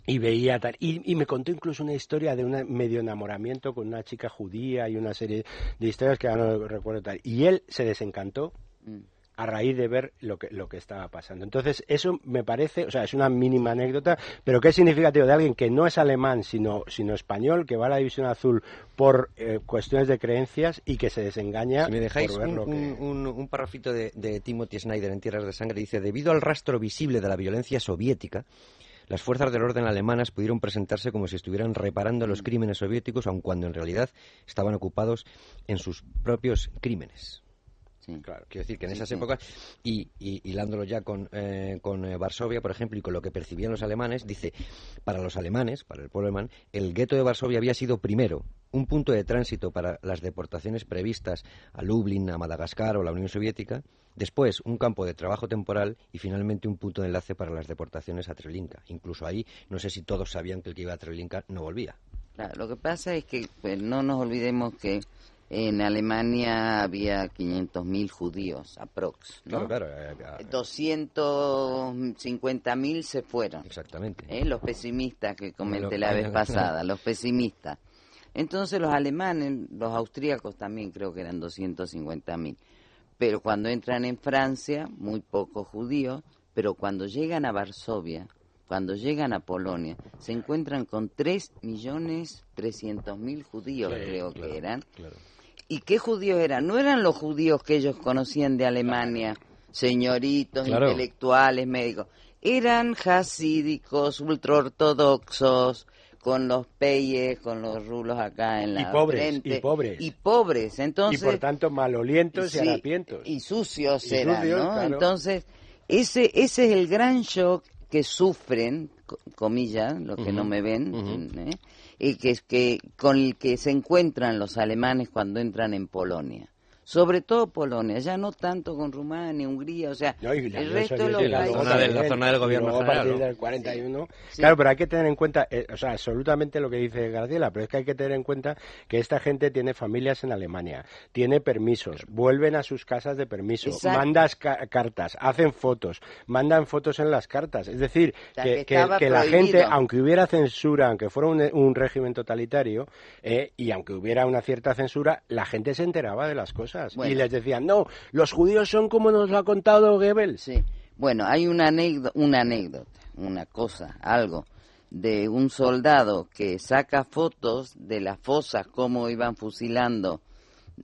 y veía tal. Y, y me contó incluso una historia de un medio enamoramiento con una chica judía y una serie de historias que ahora no recuerdo tal. Y él se desencantó Mm. A raíz de ver lo que, lo que estaba pasando. Entonces, eso me parece, o sea, es una mínima anécdota, pero que es significativo de alguien que no es alemán, sino, sino español, que va a la División Azul por eh, cuestiones de creencias y que se desengaña Si me dejáis por ver un, lo que... un, un, un parrafito de, de Timothy Snyder en Tierras de Sangre, dice, debido al rastro visible de la violencia soviética, las fuerzas del orden alemanas pudieron presentarse como si estuvieran reparando los crímenes soviéticos, aun cuando en realidad estaban ocupados en sus propios crímenes. Quiero decir que en esas épocas, y, hilándolo ya con, eh, con eh, Varsovia, por ejemplo, y con lo que percibían los alemanes, dice, para los alemanes, para el pueblo alemán, el gueto de Varsovia había sido primero un punto de tránsito para las deportaciones previstas a Lublin, a Madagascar o la Unión Soviética, después un campo de trabajo temporal y finalmente un punto de enlace para las deportaciones a Treblinka. Incluso ahí, no sé si todos sabían que el que iba a Treblinka no volvía. lo que pasa es que pues, no nos olvidemos que en Alemania había 500.000 judíos, aprox. ¿no? Claro, claro. 250.000 se fueron. Exactamente. ¿eh? Los pesimistas que comenté la vez pasada, los pesimistas. Entonces los alemanes, los austríacos también creo que eran 250.000. Pero cuando entran en Francia, muy pocos judíos, pero cuando llegan a Varsovia, cuando llegan a Polonia, se encuentran con 3.300.000 judíos, creo que eran. Claro ¿Y qué judíos eran? No eran los judíos que ellos conocían de Alemania, señoritos, intelectuales, médicos. Eran hasídicos, ultraortodoxos, con los peyes, con los rulos acá en la y pobres, frente. Y pobres. Y pobres, entonces... Y por tanto malolientos y, harapientos. Y sucios eran, ¿no? Entonces, ese, ese es el gran shock que sufren, comillas, los que no me ven, ¿eh? Y que, que con el que se encuentran los alemanes cuando entran en Polonia sobre todo Polonia, ya no tanto con Rumania, Hungría, o sea, el resto de los la Zona de, la zona del gobierno a partir del 41. Claro, pero hay que tener en cuenta, eh, o sea, absolutamente lo que dice García, pero es que hay que tener en cuenta que esta gente tiene familias en Alemania, tiene permisos, vuelven a sus casas de permiso, mandas cartas, hacen fotos, mandan fotos en las cartas. Es decir, que, que, la gente, aunque hubiera censura, aunque fuera un, régimen totalitario, eh, y aunque hubiera una cierta censura, la gente se enteraba de las cosas. Y les decían, no, los judíos son como nos lo ha contado Goebbels. Sí. Bueno, hay una anécdota, una anécdota, una cosa, algo, de un soldado que saca fotos de las fosas, cómo iban fusilando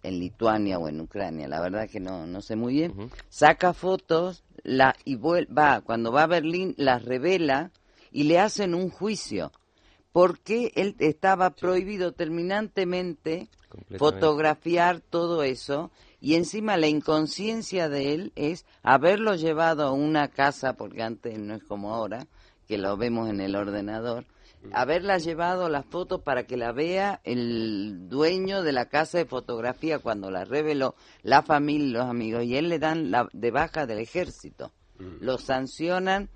en Lituania o en Ucrania, la verdad que no, no sé muy bien, saca fotos la, y va, cuando va a Berlín las revela y le hacen un juicio. Porque él estaba prohibido terminantemente fotografiar todo eso y encima la inconsciencia de él es haberlo llevado a una casa, porque antes no es como ahora, que lo vemos en el ordenador, mm. haberla llevado las fotos para que la vea el dueño de la casa de fotografía cuando la reveló, la familia los amigos, y él le dan la de baja del ejército. Mm. Lo sancionan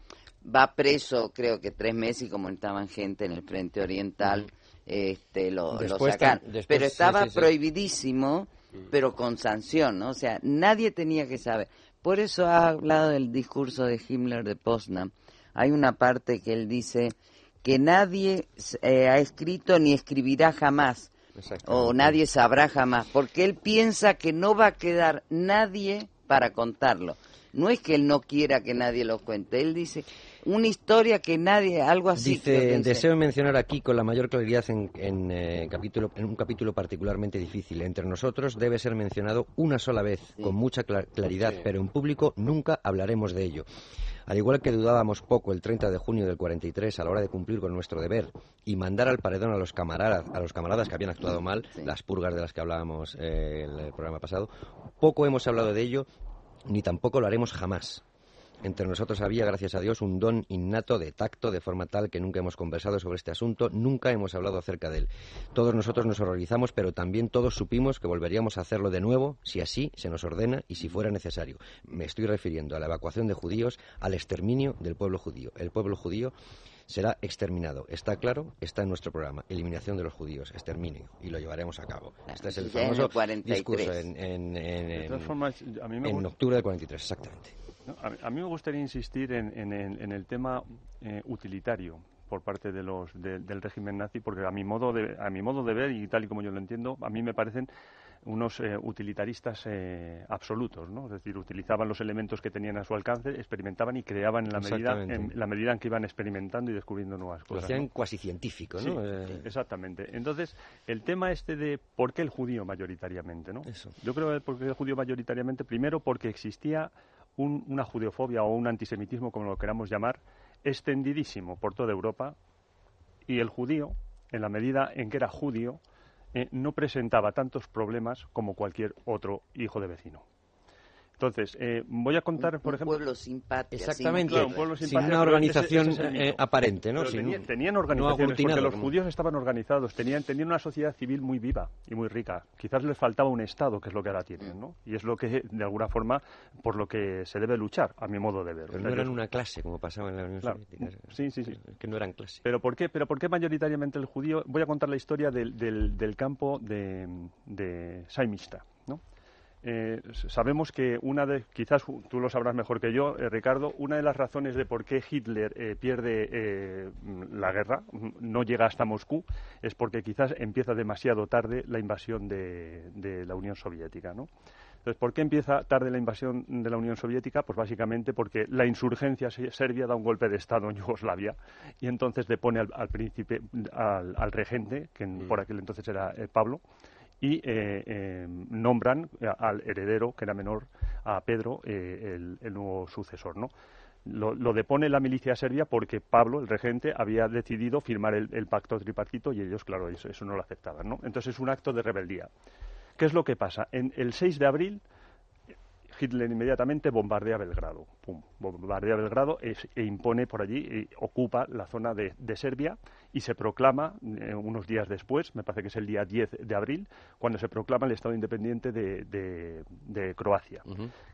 va preso creo que tres meses y como estaban gente en el frente oriental, este, lo, sacan. pero estaba prohibidísimo, pero con sanción, ¿no? O sea, nadie tenía que saber. Por eso ha hablado del discurso de Himmler de Poznan. Hay una parte que él dice que nadie eh, ha escrito ni escribirá jamás, o nadie sabrá jamás, porque él piensa que no va a quedar nadie para contarlo. No es que él no quiera que nadie lo cuente, él dice, una historia que nadie, algo así. Dice, deseo mencionar aquí con la mayor claridad en, eh, capítulo, en un capítulo particularmente difícil. Entre nosotros debe ser mencionado una sola vez, con mucha claridad, pero en público nunca hablaremos de ello. Al igual que dudábamos poco el 30 de junio del 43 a la hora de cumplir con nuestro deber y mandar al paredón a los camaradas, a los camaradas que habían actuado mal, las purgas de las que hablábamos eh, en el programa pasado, poco hemos hablado de ello ni tampoco lo haremos jamás. Entre nosotros había, gracias a Dios, un don innato de tacto, de forma tal que nunca hemos conversado sobre este asunto, nunca hemos hablado acerca de él. Todos nosotros nos horrorizamos, pero también todos supimos que volveríamos a hacerlo de nuevo si así se nos ordena y si fuera necesario. Me estoy refiriendo a la evacuación de judíos, al exterminio del pueblo judío. El pueblo judío será exterminado. Está claro, está en nuestro programa. Eliminación de los judíos, exterminio. Y lo llevaremos a cabo. Este es el famoso discurso en, en, en, en octubre del 43, exactamente. a, mí me gustaría insistir en, el tema eh, utilitario por parte de los del régimen nazi porque a mi modo de a mi modo de ver y tal y como yo lo entiendo a mí me parecen unos eh, utilitaristas eh, absolutos, ¿no? Es decir, utilizaban los elementos que tenían a su alcance, experimentaban y creaban en la medida en la medida en que iban experimentando y descubriendo nuevas cosas. Lo hacían cuasi científico, ¿no? Eh, exactamente. Entonces, el tema este de por qué el judío mayoritariamente, ¿no? Yo creo que por qué el judío mayoritariamente, primero porque existía una judeofobia o un antisemitismo, como lo queramos llamar, extendidísimo por toda Europa y el judío, en la medida en que era judío, eh, no presentaba tantos problemas como cualquier otro hijo de vecino. Entonces, eh, voy a contar, por ejemplo... Un pueblo. Exactamente, Claro, un pueblo sin una organización ese- ese es el eh, aparente, ¿no? Sin- tenían, tenían no porque los como- judíos estaban organizados, tenían, tenían una sociedad civil muy viva y muy rica. Quizás les faltaba un Estado, que es lo que ahora tienen, ¿no? Y es lo que, de alguna forma, por lo que se debe luchar, a mi modo de ver. Pero O no eran una clase, como pasaba en la Unión Claro. Soviética. Sí, sí, sí. Que no eran clase. ¿Pero por qué? ¿Pero por qué mayoritariamente el judío? Voy a contar la historia del, del, del campo de, de Saimista. Eh, sabemos que una de, quizás tú lo sabrás mejor que yo, eh, Ricardo, una de las razones de por qué Hitler eh, pierde eh, la guerra, mm, no llega hasta Moscú, es porque quizás empieza demasiado tarde la invasión de, de la Unión Soviética, ¿no? Entonces, ¿por qué empieza tarde la invasión de la Unión Soviética? Pues básicamente porque la insurgencia se- serbia da un golpe de Estado en Yugoslavia y entonces depone al, al príncipe, al, al regente, que en- por aquel entonces era Pablo, y eh, eh, nombran al heredero, que era menor, a Pedro, eh, el, nuevo sucesor, ¿no? Lo, lo depone la milicia serbia porque Pablo, el regente, había decidido firmar el, pacto tripartito y ellos, claro, eso, no lo aceptaban, ¿no? Entonces es un acto de rebeldía. ¿Qué es lo que pasa? En el 6 de abril, Hitler inmediatamente bombardea Belgrado. Pum, bombardea Belgrado e impone por allí, y ocupa la zona de Serbia y se proclama eh, unos días después, me parece que es el día 10 de abril, cuando se proclama el Estado independiente de, de- de Croacia.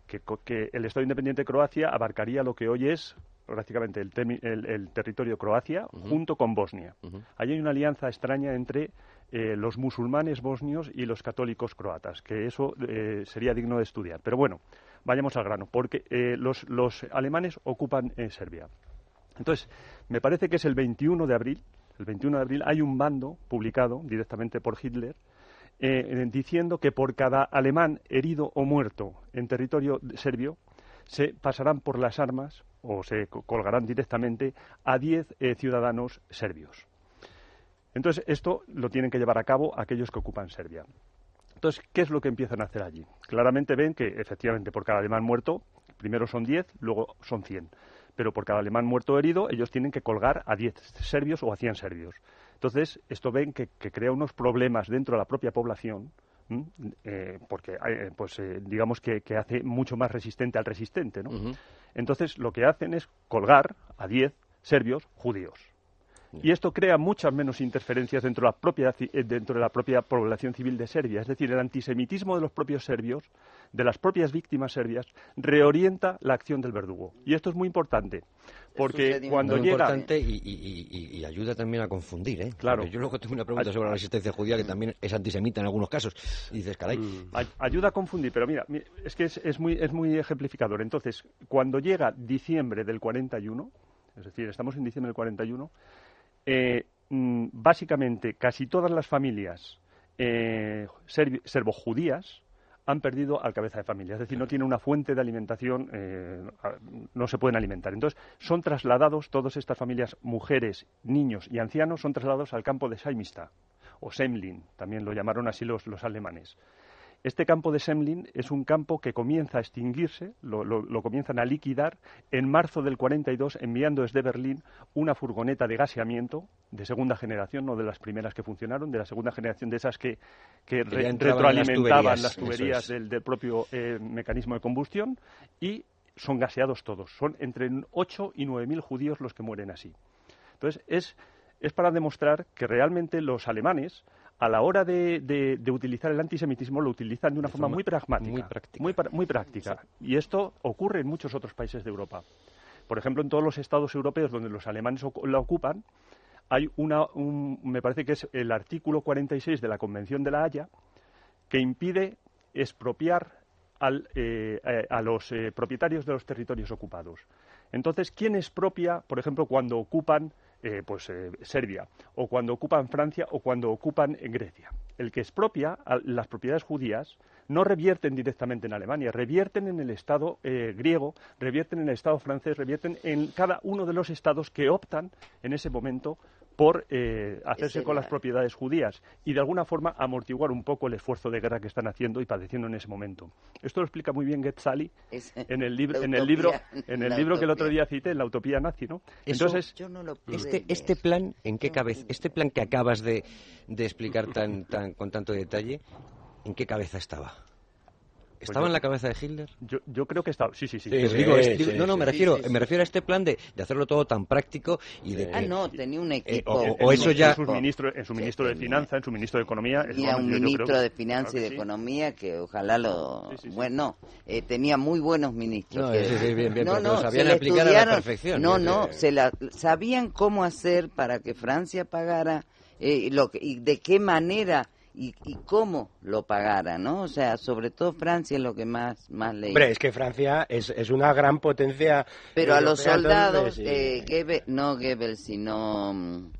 que, el Estado independiente de Croacia abarcaría lo que hoy es prácticamente el, el- el territorio Croacia junto con Bosnia. Ahí hay una alianza extraña entre eh, los musulmanes bosnios y los católicos croatas, que eso eh, sería digno de estudiar. Pero bueno, vayamos al grano, porque eh, los, los alemanes ocupan Serbia. Entonces, me parece que es el 21 de abril, el 21 de abril hay un bando publicado directamente por Hitler eh, eh, diciendo que por cada alemán herido o muerto en territorio serbio se pasarán por las armas o se co- colgarán directamente a 10 eh, ciudadanos serbios. Entonces, esto lo tienen que llevar a cabo aquellos que ocupan Serbia. Entonces, ¿qué es lo que empiezan a hacer allí? Claramente ven que, efectivamente, por cada alemán muerto, primero son 10, luego son 100. Pero por cada alemán muerto o herido, ellos tienen que colgar a 10 serbios o a 100 serbios. Entonces, esto ven que, que crea unos problemas dentro de la propia población. Eh, porque, eh, pues, eh, digamos que, que hace mucho más resistente al resistente, ¿no? Entonces, lo que hacen es colgar a 10 serbios judíos. Y esto crea muchas menos interferencias dentro de, la propia, ci- eh, dentro de la propia población civil de Serbia. Es decir, el antisemitismo de los propios serbios, de las propias víctimas serbias, reorienta la acción del verdugo. Y esto es muy importante, porque cuando Muy llega... importante y, y- y- y ayuda también a confundir, ¿eh? Claro. Porque yo luego tengo una pregunta sobre la resistencia judía que también es antisemita en algunos casos. Y dices, caray, Ay- Ayuda a confundir, pero mira, mi- es que es, es muy, es muy ejemplificador. Entonces, cuando llega diciembre del 41, es decir, estamos en diciembre del 41, eh, mm, básicamente casi todas las familias eh, serbo-judías han perdido al cabeza de familia, es decir, no tienen una fuente de alimentación, eh, no se pueden alimentar. Entonces, son trasladados, todas estas familias, mujeres, niños y ancianos, son trasladados al campo de Saimista, o Semlin, también lo llamaron así los, los alemanes. Este campo de Semlin es un campo que comienza a extinguirse, lo, lo- lo comienzan a liquidar en marzo del 42, enviando desde Berlín una furgoneta de gaseamiento de segunda generación, no de las primeras que funcionaron, de la segunda generación de esas que, que Que re- ya entraban en las retroalimentaban tuberías, las tuberías es. del, del propio eh, mecanismo de combustión y son gaseados todos. Son entre 8 y 9 mil judíos los que mueren así. Entonces, es, es para demostrar que realmente los alemanes, a la hora de, de- de utilizar el antisemitismo, lo utilizan de una De forma, forma muy pragmática. muy práctica. Muy, muy práctica. Y esto ocurre en muchos otros países de Europa. Por ejemplo, en todos los estados europeos donde los alemanes la ocupan, hay una, un- me parece que es el artículo 46 de la Convención de la Haya, que impide expropiar al, eh, eh, a los eh, propietarios de los territorios ocupados. Entonces, ¿quién expropia, por ejemplo, cuando ocupan eh, pues, eh, Serbia, o cuando ocupan Francia, o cuando ocupan eh, Grecia? El que expropia a las propiedades judías no revierten directamente en Alemania, revierten en el Estado eh, griego, revierten en el Estado francés, revierten en cada uno de los estados que optan en ese momento por eh, hacerse con la- las propiedades judías y de alguna forma amortiguar un poco el esfuerzo de guerra que están haciendo y padeciendo en ese momento. Esto lo explica muy bien Getzali Es- en el, libro en el libro en el libro que el otro día cité, en la utopía nazi, ¿no? Eso- Entonces, Yo no lo Este, este plan, ¿en qué cabeza? Este plan que acabas de, de explicar tan, tan, con tanto detalle, ¿en qué cabeza estaba? ¿Estaba en la cabeza de Hitler? Yo, yo creo que estaba. Sí, sí, sí. Pues Sí, digo, sí, digo- sí, no, no, me refiero, Sí, sí, sí. me refiero a este plan de, de hacerlo todo tan práctico y de que Ah, no, tenía un equipo. o- En- o en eso ya- en su ministro, en su ministro de Finanzas, en su ministro de Economía. Tenía un yo- yo ministro creo- de Finanzas y claro de que sí. Economía que ojalá lo... Sí, sí, sí. Bueno, eh, tenía muy buenos ministros. No, que- sí, sí, bien, bien, no, pero no, sabían se aplicar a la perfección, No, no, que- se la, sabían cómo hacer para que Francia pagara eh, lo que- y de qué manera y, y cómo lo pagara, ¿no? O sea, sobre todo Francia es lo que más, más leí. Hombre, es que Francia es, es una gran potencia. Pero a los soldados, entonces, eh, Goebbels- no Goebbels, sino mm,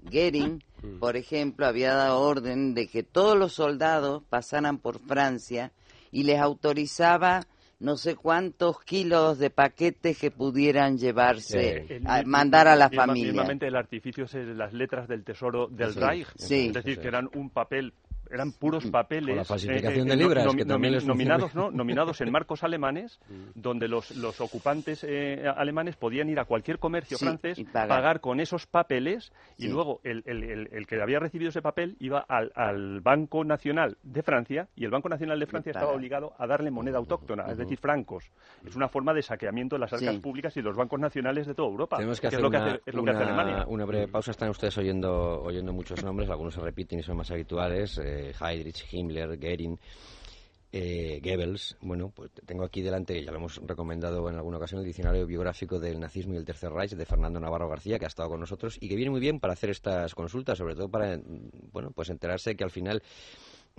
Goering, Mm. por ejemplo, había dado orden de que todos los soldados pasaran por Francia y les autorizaba no sé cuántos kilos de paquetes que pudieran llevarse, El- a el- mandar a la familia. Mismamente el artificio es las letras del tesoro del Sí, Reich. sí. Es decir, Sí. que eran un papel eran puros papeles Con la falsificación eh, de libras, que les funciona. nominados no nominados en marcos alemanes donde los, los ocupantes eh, alemanes podían ir a cualquier comercio Sí, francés pagar. pagar con esos papeles y luego el, el- el- el que había recibido ese papel iba al, al Banco Nacional de Francia y el Banco Nacional de Francia estaba obligado a darle moneda autóctona, es decir, francos. Es una forma de saqueamiento de las arcas Sí. públicas y de los bancos nacionales de toda Europa. Tenemos que es hacer lo que una, hace, es lo que hace una- Alemania. una breve pausa. Están ustedes oyendo, oyendo muchos nombres, algunos se repiten y son más habituales. Eh, Heydrich, Himmler, Goering, eh, Goebbels. Bueno, pues tengo aquí delante, ya lo hemos recomendado en alguna ocasión, el diccionario biográfico del nazismo y el Tercer Reich de Fernando Navarro García, que ha estado con nosotros y que viene muy bien para hacer estas consultas, sobre todo para, mm, bueno, pues enterarse que al final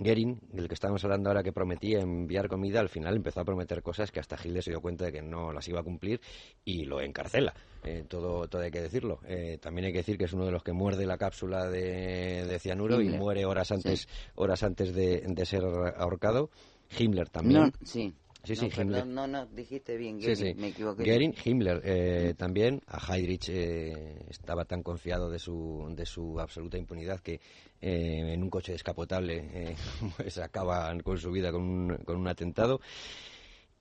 Goering, del que estábamos hablando ahora que prometía enviar comida, al final empezó a prometer cosas que hasta Hitler se dio cuenta de que no las iba a cumplir y lo encarcela. Eh, todo, todo hay que decirlo. Eh, también hay que decir que es uno de los que muerde la cápsula de, de cianuro y muere horas antes, horas antes de, de ser ahorcado. Himmler también. No, sí. Sí, sí, no, Himmler. no, no, dijiste bien, Sí, Goering, sí. me equivoqué. Goering, Himmler eh, también. A Heydrich eh, estaba tan confiado de su, de su absoluta impunidad que eh, en un coche descapotable pues acaban con su vida con un, con un atentado.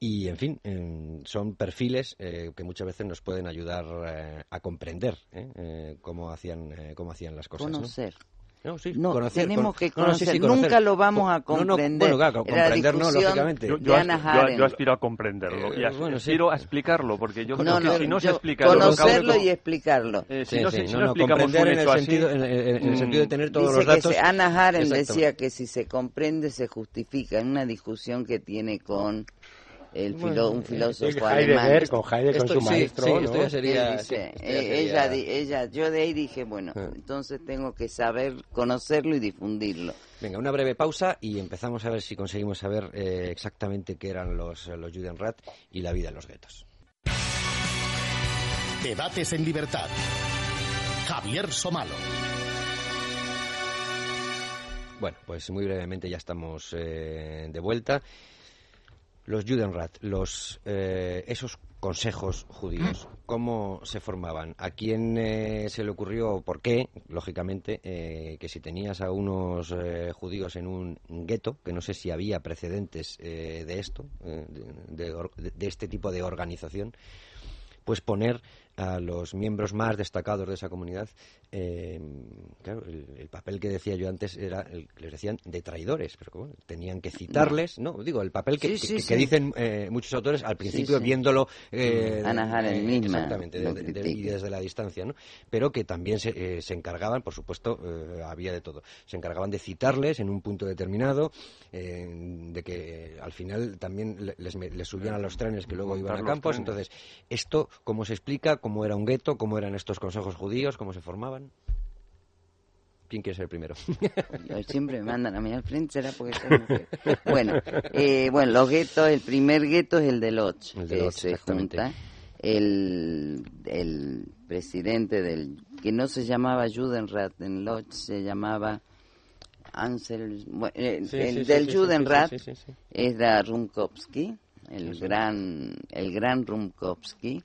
Y, en fin, son perfiles eh, que muchas veces nos pueden ayudar eh, a comprender eh, cómo, hacían, cómo hacían las cosas. ¿no? Conocer. No, sí, No, conocer, tenemos con- que no, no, sí, conocer. sí, conocer. Nunca lo vamos a Co- no, no, comprender. bueno, claro, Era la comprender no, discusión lógicamente. Yo, aspiro a comprenderlo Eh, y as- bueno, sí. aspiro a explicarlo porque yo creo No, que no, si no se explica conocerlo y explicarlo. eh, si Sí, no, se- si no, no no, comprender en el, así, sentido, en, en- en el mm, sentido de tener todos Dice los datos. que Ana Exactamente. decía que si se comprende se justifica en una discusión que tiene con el filo- Bueno, un eh, filósofo Sí, alemán. Heidegger, con Heidegger, con Esto- su sí, maestro, sí, ¿no? esto ya Él sería... dice, sí, esto ya eh, sería- ella, di- ella, yo de ahí dije, bueno, Ah. entonces tengo que saber conocerlo y difundirlo. Venga, una breve pausa y empezamos a ver si conseguimos saber eh, exactamente qué eran los, los Judenrat y la vida en los guetos. Debates en libertad. Javier Somalo. Bueno, pues muy brevemente ya estamos eh, de vuelta. Los Judenrat, los, eh, esos consejos judíos, ¿cómo se formaban? ¿A quién eh, se le ocurrió, por qué, lógicamente, eh, que si tenías a unos eh, judíos en un gueto, que no sé si había precedentes eh, de esto, de, de este tipo de organización, pues poner a los miembros más destacados de esa comunidad, eh, claro, el, el papel que decía yo antes era el les decían de traidores, pero bueno, tenían que citarles, no, digo, el papel que, Sí, que- sí, que sí. dicen eh, muchos autores al principio viéndolo eh, Ana Arendt eh, misma exactamente, de- de- y desde la distancia, ¿no? Pero que también se, se encargaban, por supuesto, había de todo, se encargaban de citarles en un punto determinado, de que al final también le- les, les subían a los trenes que luego iban a campos, entonces esto, ¿cómo se explica? ¿Cómo era un gueto? ¿Cómo eran estos consejos judíos? ¿Cómo se formaban? ¿Quién quiere ser el primero? Yo siempre me mandan a mí al frente, será porque soy mujer. Bueno, eh, bueno, los guetos, el primer gueto es el de Lodz, El de que Lodz, se exactamente. junta. El, el presidente del, que no se llamaba Judenrat en Lodz, se llamaba Ansel, bueno, eh, el del Judenrat era Rumkowski, el gran, el gran Rumkowski,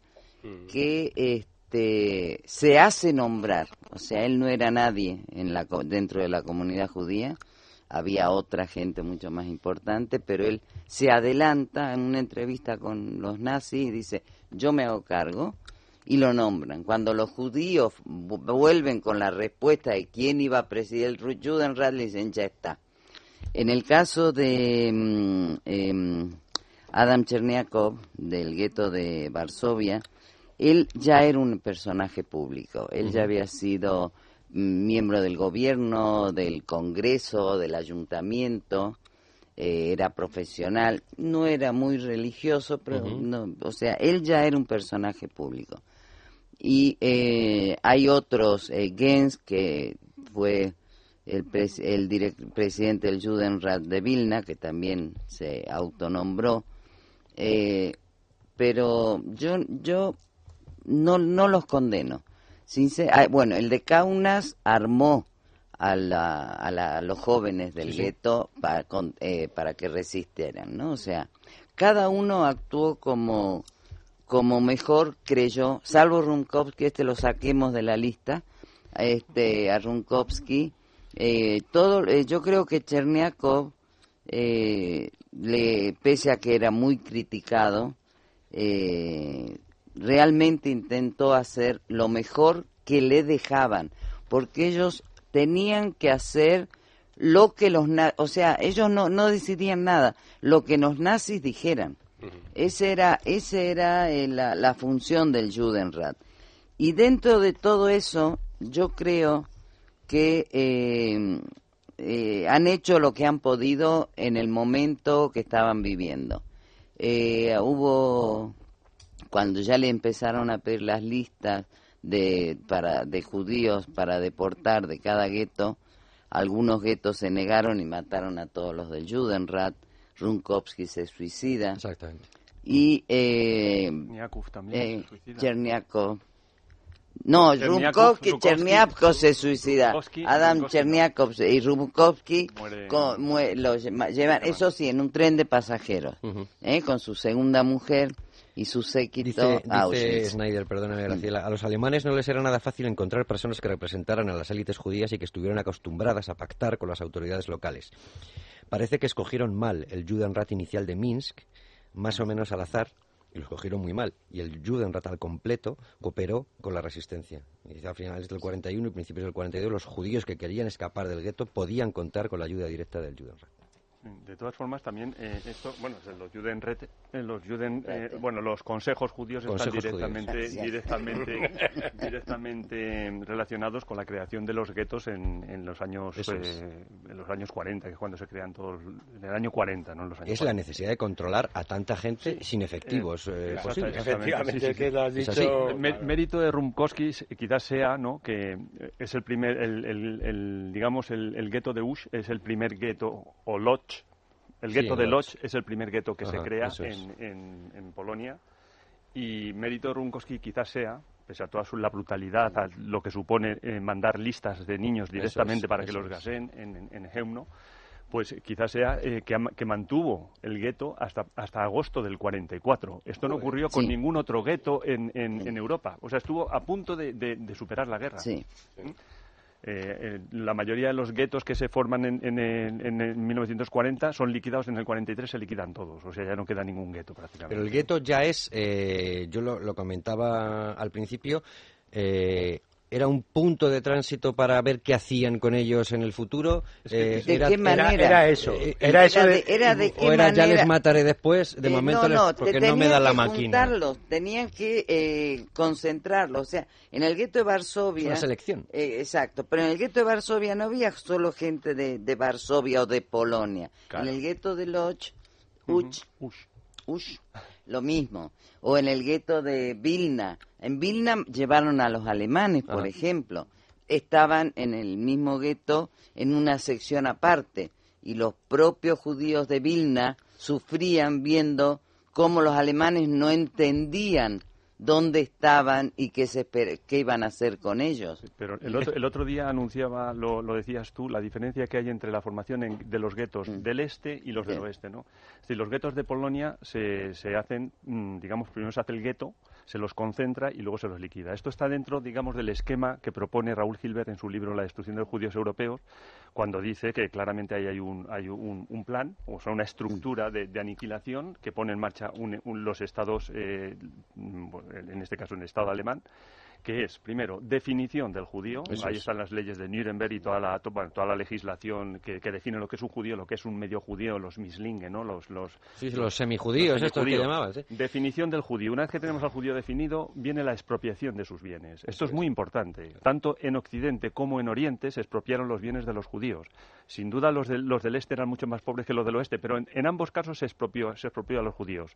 que este se hace nombrar, o sea, él no era nadie en la dentro de la comunidad judía, había otra gente mucho más importante, pero él se adelanta en una entrevista con los nazis y dice, yo me hago cargo, y lo nombran. Cuando los judíos vu- vuelven con la respuesta de quién iba a presidir el Judenrat, le dicen, ya está. En el caso de mm, em, Adam Cherniakov, del gueto de Varsovia, él ya era un personaje público. Él ya había sido miembro del gobierno, del Congreso, del ayuntamiento, eh, era profesional, no era muy religioso, pero no, o sea, él ya era un personaje público. Y eh, hay otros, eh, Gens, que fue el, el presidente del Judenrat de Vilna, que también se autonombró, eh, pero yo, yo no, no los condeno. Ah, bueno, el de Kaunas armó a, la, a, los jóvenes del gueto para, eh, para que resistieran, ¿no? O sea, cada uno actuó como, como mejor creyó, salvo Rumkovsky, este lo saquemos de la lista, este, a Rumkovsky, eh, todo, eh, yo creo que Cherniakov, eh, le, pese a que era muy criticado, eh, realmente intentó hacer lo mejor que le dejaban, porque ellos tenían que hacer lo que los o sea, ellos no, no decidían nada, lo que los nazis dijeran. Ese era, ese era eh, la, la, función del Judenrat. Y dentro de todo eso, yo creo que eh, eh, han hecho lo que han podido en el momento que estaban viviendo. hubo cuando ya le empezaron a pedir las listas de, para, de judíos para deportar de cada gueto, algunos guetos se negaron y mataron a todos los del Judenrat. Runkovsky se suicida. Exactamente. Y eh, también eh, Cherniakov. No, Runkovsky, Cherniakov se suicida. Adam Cherniakov y Runkovsky los llevan, eso sí, en un tren de pasajeros, eh, con su segunda mujer y su séquito dice, Schneider, perdóname Graciela, a los alemanes no les era nada fácil encontrar personas que representaran a las élites judías y que estuvieran acostumbradas a pactar con las autoridades locales. Parece que escogieron mal el Judenrat inicial de Minsk, más o menos al azar, y lo escogieron muy mal. Y el Judenrat al completo cooperó con la resistencia. Y a finales del 41 y principios del 42 los judíos que querían escapar del gueto podían contar con la ayuda directa del Judenrat. De todas formas, también eh, esto, bueno, los Judenret, eh, los Juden, eh, bueno, los consejos judíos están directamente, directamente, directamente relacionados con la creación de los guetos en, en los años, en los años 40, que es cuando se crean todos, en el año 40, ¿no? los años es la necesidad de controlar a tanta gente sin efectivos posibles. Efectivamente, que lo has dicho. mérito de Rumkowski quizás sea, ¿no? Que es el primer, el, el, digamos, el, el gueto de Ush es el primer gueto o Lodge el gueto de Lodz es el primer gueto que se crea en, Polonia y mérito Runkowski quizás sea, pese a toda su, la brutalidad, lo que supone eh, mandar listas de niños directamente para que los gasen en, en Heumno, pues quizás sea eh, que, mantuvo el gueto hasta, hasta agosto del 44. Esto no ocurrió con ningún otro gueto en, Europa. O sea, estuvo a punto de, superar la guerra. Sí. ¿Mm? Eh, eh, la mayoría de los guetos que se forman en, en, 1940 son liquidados en el 43, se liquidan todos, o sea, ya no queda ningún gueto prácticamente. Pero el gueto ya es, eh, yo lo, lo, comentaba al principio, era un punto de tránsito para ver qué hacían con ellos en el futuro. ¿De qué manera? Era, eso. Era, eso de, era de qué o era ya les mataré después, de momento no, no, porque no me da la máquina. Tenían que eh, concentrarlos. O sea, en el gueto de Varsovia... Una selección. Eh, exacto, pero en el gueto de Varsovia no había solo gente de, de Varsovia o de Polonia. En el gueto de Lodz, Uch, Uch, lo mismo. O en el gueto de Vilna. En Vilna llevaron a los alemanes, por ejemplo. Estaban en el mismo gueto en una sección aparte. Y los propios judíos de Vilna sufrían viendo cómo los alemanes no entendían dónde estaban y qué, se qué iban a hacer con ellos. pero el otro, el otro día anunciaba, lo, lo, decías tú, la diferencia que hay entre la formación de los guetos mm. del este y los del oeste, ¿no? Es los guetos de Polonia se, se hacen, mm, digamos, primero se hace el gueto, se los concentra y luego se los liquida. Esto está dentro, digamos, del esquema que propone Raúl Gilbert en su libro La destrucción de los judíos europeos, cuando dice que claramente ahí hay un, hay un, un plan, o sea, una estructura de, aniquilación que pone en marcha un- un- los estados, eh, en este caso el Estado alemán, que es, primero, definición del judío. Eso Ahí es. están las leyes de Nuremberg y toda la, toda la legislación que, que define lo que es un judío, lo que es un medio judío, los mislinge, ¿no? Los, los, Sí, los semijudíos, los estos que llamabas. ¿eh? Definición del judío. Una vez que tenemos al judío definido, viene la expropiación de sus bienes. Esto es muy importante. Tanto en Occidente como en Oriente se expropiaron los bienes de los judíos. Sin duda los, del- los del este eran mucho más pobres que los del oeste, pero en, en ambos casos se expropió, se expropió a los judíos.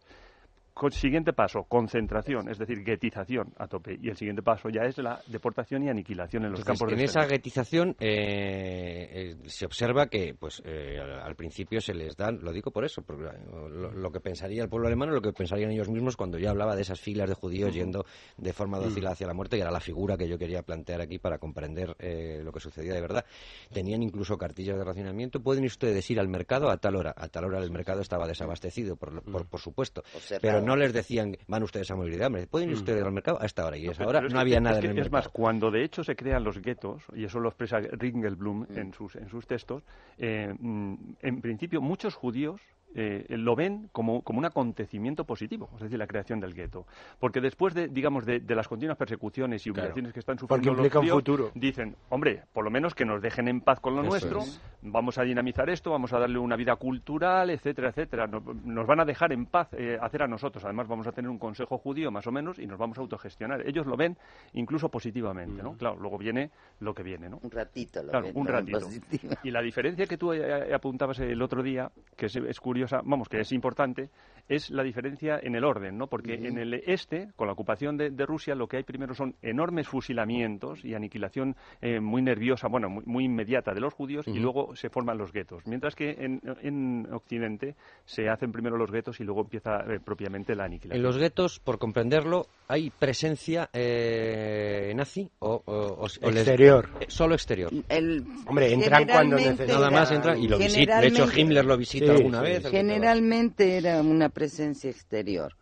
Con- siguiente paso, concentración, es decir, guetización a tope. Y el siguiente paso ya es la deportación y aniquilación en los Entonces, campos en de esa exterminio. guetización eh, eh, se observa que, pues, eh, al, principio se les dan, lo digo por eso, porque lo, lo que pensaría el pueblo alemán o lo que pensarían ellos mismos cuando yo hablaba de esas filas de judíos yendo de forma dócil hacia la muerte, que era la figura que yo quería plantear aquí para comprender eh, lo que sucedía de verdad. Tenían incluso cartillas de racionamiento. Pueden ustedes ir al mercado a tal hora. A tal hora el mercado estaba desabastecido, por, por, por supuesto. O cerrado. Pero no les decían, van ustedes a hambre. Pueden ir ustedes al mercado a esta hora. Y hora es no que- había es nada que- en el Es mercado. más, cuando de hecho se crean los guetos, y eso lo expresa Ringelblum Mm. en, sus, en sus textos, eh, mm, en principio muchos judíos eh, lo ven como, como un acontecimiento positivo, es decir, la creación del gueto. Porque después de, digamos, de, de las continuas persecuciones y Claro. humillaciones que están sufriendo los judíos, futuro. dicen, hombre, por lo menos que nos dejen en paz con lo Eso nuestro, es. vamos a dinamizar esto, vamos a darle una vida cultural, etcétera, etcétera. Nos, nos van a dejar en paz eh, hacer a nosotros. Además, vamos a tener un consejo judío más o menos y nos vamos a autogestionar. Ellos lo ven incluso positivamente, ¿no? Claro, luego viene lo que viene, ¿no? Un ratito lo Claro, ven, un ratito. positivo. Y la diferencia que tú eh, apuntabas el otro día, que es, es curiosa, vamos, que es importante, es la diferencia en el orden, ¿no? Porque en el este, con la ocupación de, de Rusia, lo que hay primero son enormes fusilamientos y aniquilación eh, muy nerviosa, bueno, muy, muy inmediata de los judíos y luego se forman los guetos. Mientras que en, en Occidente se hacen primero los guetos y luego empieza eh, propiamente la aniquilación. En los guetos, por comprenderlo, ¿hay presencia eh, nazi o, o- o- o les- Exterior. eh, solo exterior? El- Hombre, entran cuando necesitan. Nada más era- entra y lo visita. De hecho, Himmler lo visita Sí, alguna sí, vez. Generalmente era una presencia exterior,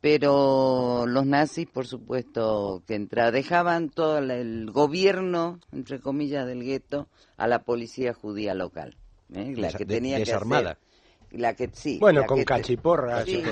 pero los nazis, por supuesto, que entra, dejaban todo el gobierno, entre comillas, del gueto a la policía judía local, ¿eh? la que tenía que desarmada. hacer, la que sí, Bueno, la con que cachiporras. Sí,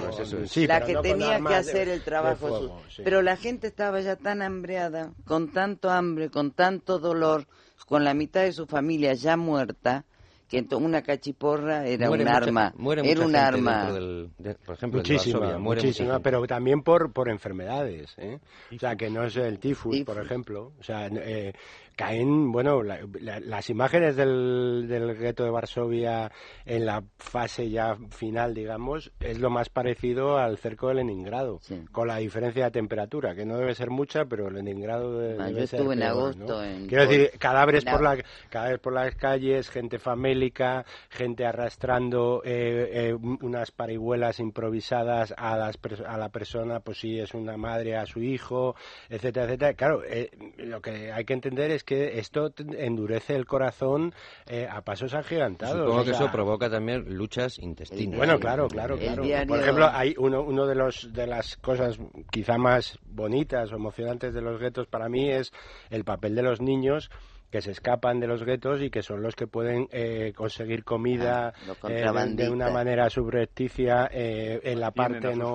sí, la que no tenía que de- hacer el trabajo fuego, pero la gente estaba ya tan hambreada con tanto hambre con tanto dolor con la mitad de su familia ya muerta que ento- una cachiporra era Muere un mucha- arma muere era un arma del- de- por ejemplo, de Muchísima, Varsovia, muere mucha muchísima, gente. pero también por, por enfermedades, ¿eh? O sea, que no es el tifus, Tifus. por ejemplo. O sea, eh, caen, bueno, la- la- las imágenes del, del gueto de Varsovia en la fase ya final, digamos, es lo más parecido al cerco de Leningrado, Sí. con la diferencia de temperatura, que no debe ser mucha, pero Leningrado de- Ah, debe yo ser estuve en peor, agosto ¿no? en- Quiero decir, cadáveres por, la, cadáveres por las calles, gente famélica, gente arrastrando eh, eh, unas parihuelas improvisadas a, las a la persona, pues si es una madre a su hijo, etcétera, etcétera. Claro, eh, lo que hay que entender es que esto t- endurece el corazón eh, a pasos agigantados. Supongo o que sea, eso provoca también luchas intestinas. bueno, claro, claro, claro. diario- Por ejemplo, hay uno, uno de los de las cosas quizá más bonitas o emocionantes de los guetos para mí es el papel de los niños que se escapan de los guetos y que son los que pueden eh, conseguir comida Ah, eh, de- una manera subrepticia eh, en la parte a sus no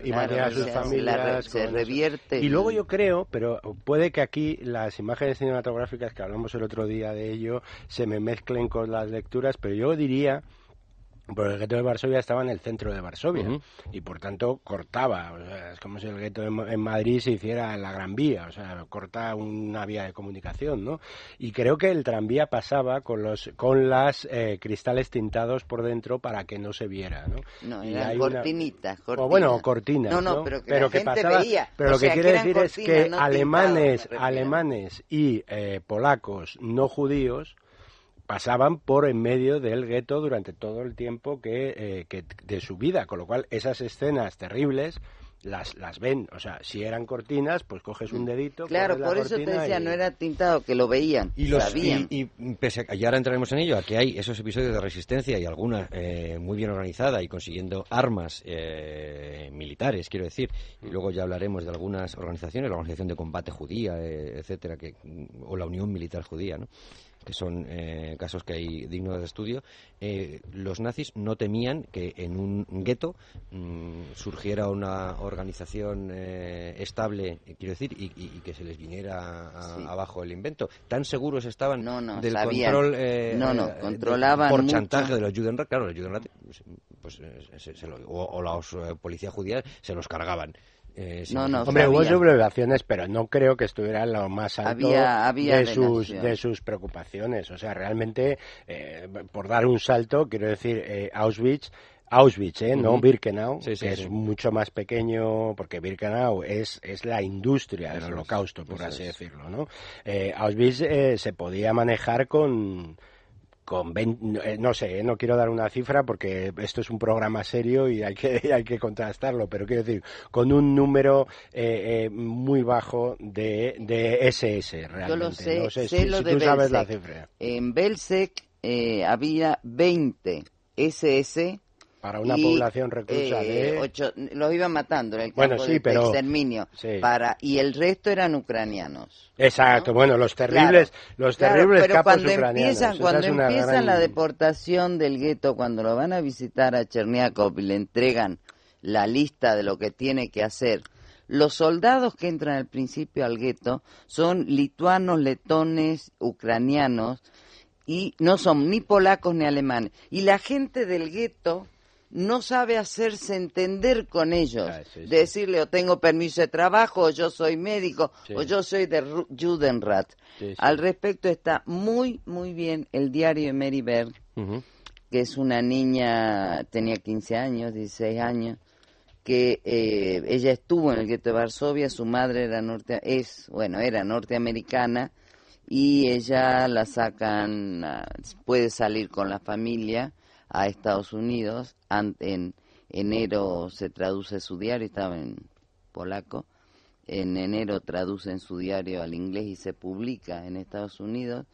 y Claro, a sus se la familias re- se con eso. revierte y luego yo creo pero puede que aquí las imágenes cinematográficas que hablamos el otro día de ello se me mezclen con las lecturas pero yo diría porque el gueto de Varsovia estaba en el centro de Varsovia y por tanto cortaba. O sea, es como si el gueto en, Ma- en Madrid se hiciera en la Gran Vía, o sea, corta una vía de comunicación, ¿no? Y creo que el tranvía pasaba con los con las eh, cristales tintados por dentro para que no se viera, ¿no? No, Y eran hay una- cortinitas, o bueno, cortinas. No, no, pero que la gente pasaba- veía. Pero O lo que sea, que quiere decir es que no alemanes, alemanes y eh, polacos no judíos pasaban por en medio del gueto durante todo el tiempo que, eh, que de su vida, con lo cual esas escenas terribles las, las ven, o sea, si eran cortinas, pues coges un dedito, Claro, la por eso te decía, y- no era tintado, que lo veían, Y, los, sabían. y, y pese a, y ahora entraremos en ello, a que hay esos episodios de resistencia y alguna eh, muy bien organizada y consiguiendo armas eh, militares, quiero decir, y luego ya hablaremos de algunas organizaciones, la Organización de Combate Judía, eh, etcétera, que, o la Unión Militar Judía, ¿no? Que son eh, casos que hay dignos de estudio, eh, los nazis no temían que en un gueto mm, surgiera una organización eh, estable, quiero decir, y, que se les viniera abajo el invento. Tan seguros estaban del control, no, no, controlaban por chantaje de los Judenrat, claro, los Judenrat, pues, o, la policía judía se los cargaban. Eh, no, no, Hombre, hubo sublevaciones, pero no creo que estuviera lo más alto de, sus, de sus preocupaciones. O sea, realmente, eh, por dar un salto, quiero decir, eh, Auschwitz Auschwitz, ¿eh? no Birkenau, que es mucho más pequeño, porque Birkenau es, es la industria del holocausto, por así decirlo. ¿no? Auschwitz se podía manejar con, con eh, no sé, eh, no quiero dar una cifra porque esto es un programa serio y hay que, hay que contrastarlo, pero quiero decir, con un número eh, muy bajo de, de SS realmente. Yo lo sé, no sé, si, tú sabes la cifra. En Belzec había 20 SS para una población reclusa eh, de... Ocho, los iban matando en el campo de exterminio. Para, y el resto eran ucranianos. Exacto, bueno, los terribles, los terribles pero cuando Empiezan, cuando empiezan la deportación del gueto, cuando lo van a visitar a Cherniakov y le entregan la lista de lo que tiene que hacer, los soldados que entran al principio al gueto son lituanos, letones, ucranianos, y no son ni polacos ni alemanes. Y la gente del gueto no sabe hacerse entender con ellos. Ah, Decirle, o tengo permiso de trabajo, o yo soy médico, o yo soy de Judenrat. Al respecto está muy, muy bien el diario de Mary Berg, que es una niña, tenía 15 años, 16 años, que eh, ella estuvo en el gueto de Varsovia, su madre era norte, es, bueno, era norteamericana, y ella la sacan, puede salir con la familia, a Estados Unidos. En enero se traduce su diario, estaba en polaco. En enero traduce en su diario al inglés y se publica en Estados Unidos.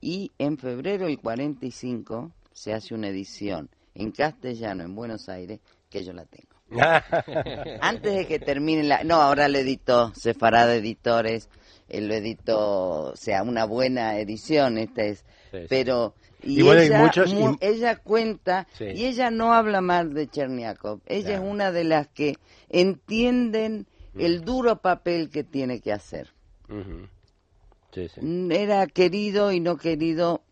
Y en febrero del 45 se hace una edición en castellano en Buenos Aires, que yo la tengo. Antes de que termine la... No, ahora lo editó de Editores, él lo editó, o sea, una buena edición, esta es... Pero y, ella, ella cuenta, y ella no habla mal de Cherniakov, ella es una de las que entienden el duro papel que tiene que hacer. Mm, era querido y no querido,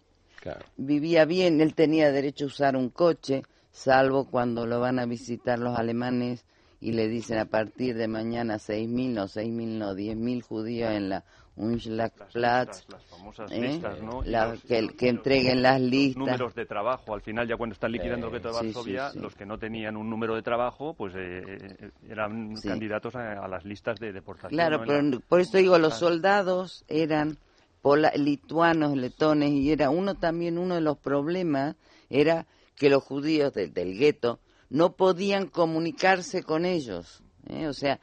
vivía bien, él tenía derecho a usar un coche, salvo cuando lo van a visitar los alemanes y le dicen a partir de mañana 6.000, no 6.000, no 10.000 judíos en la Unschlagplatz, las, famosas ¿eh? listas, ¿no? que, entreguen las listas. números de trabajo, al final ya cuando están liquidando el gueto de Varsovia, los que no tenían un número de trabajo, pues eh, eh, eran candidatos a, las listas de deportación. Claro, pero por eso digo, los soldados eran lituanos, letones, y era uno también, uno de los problemas era que los judíos del gueto no podían comunicarse con ellos. O sea,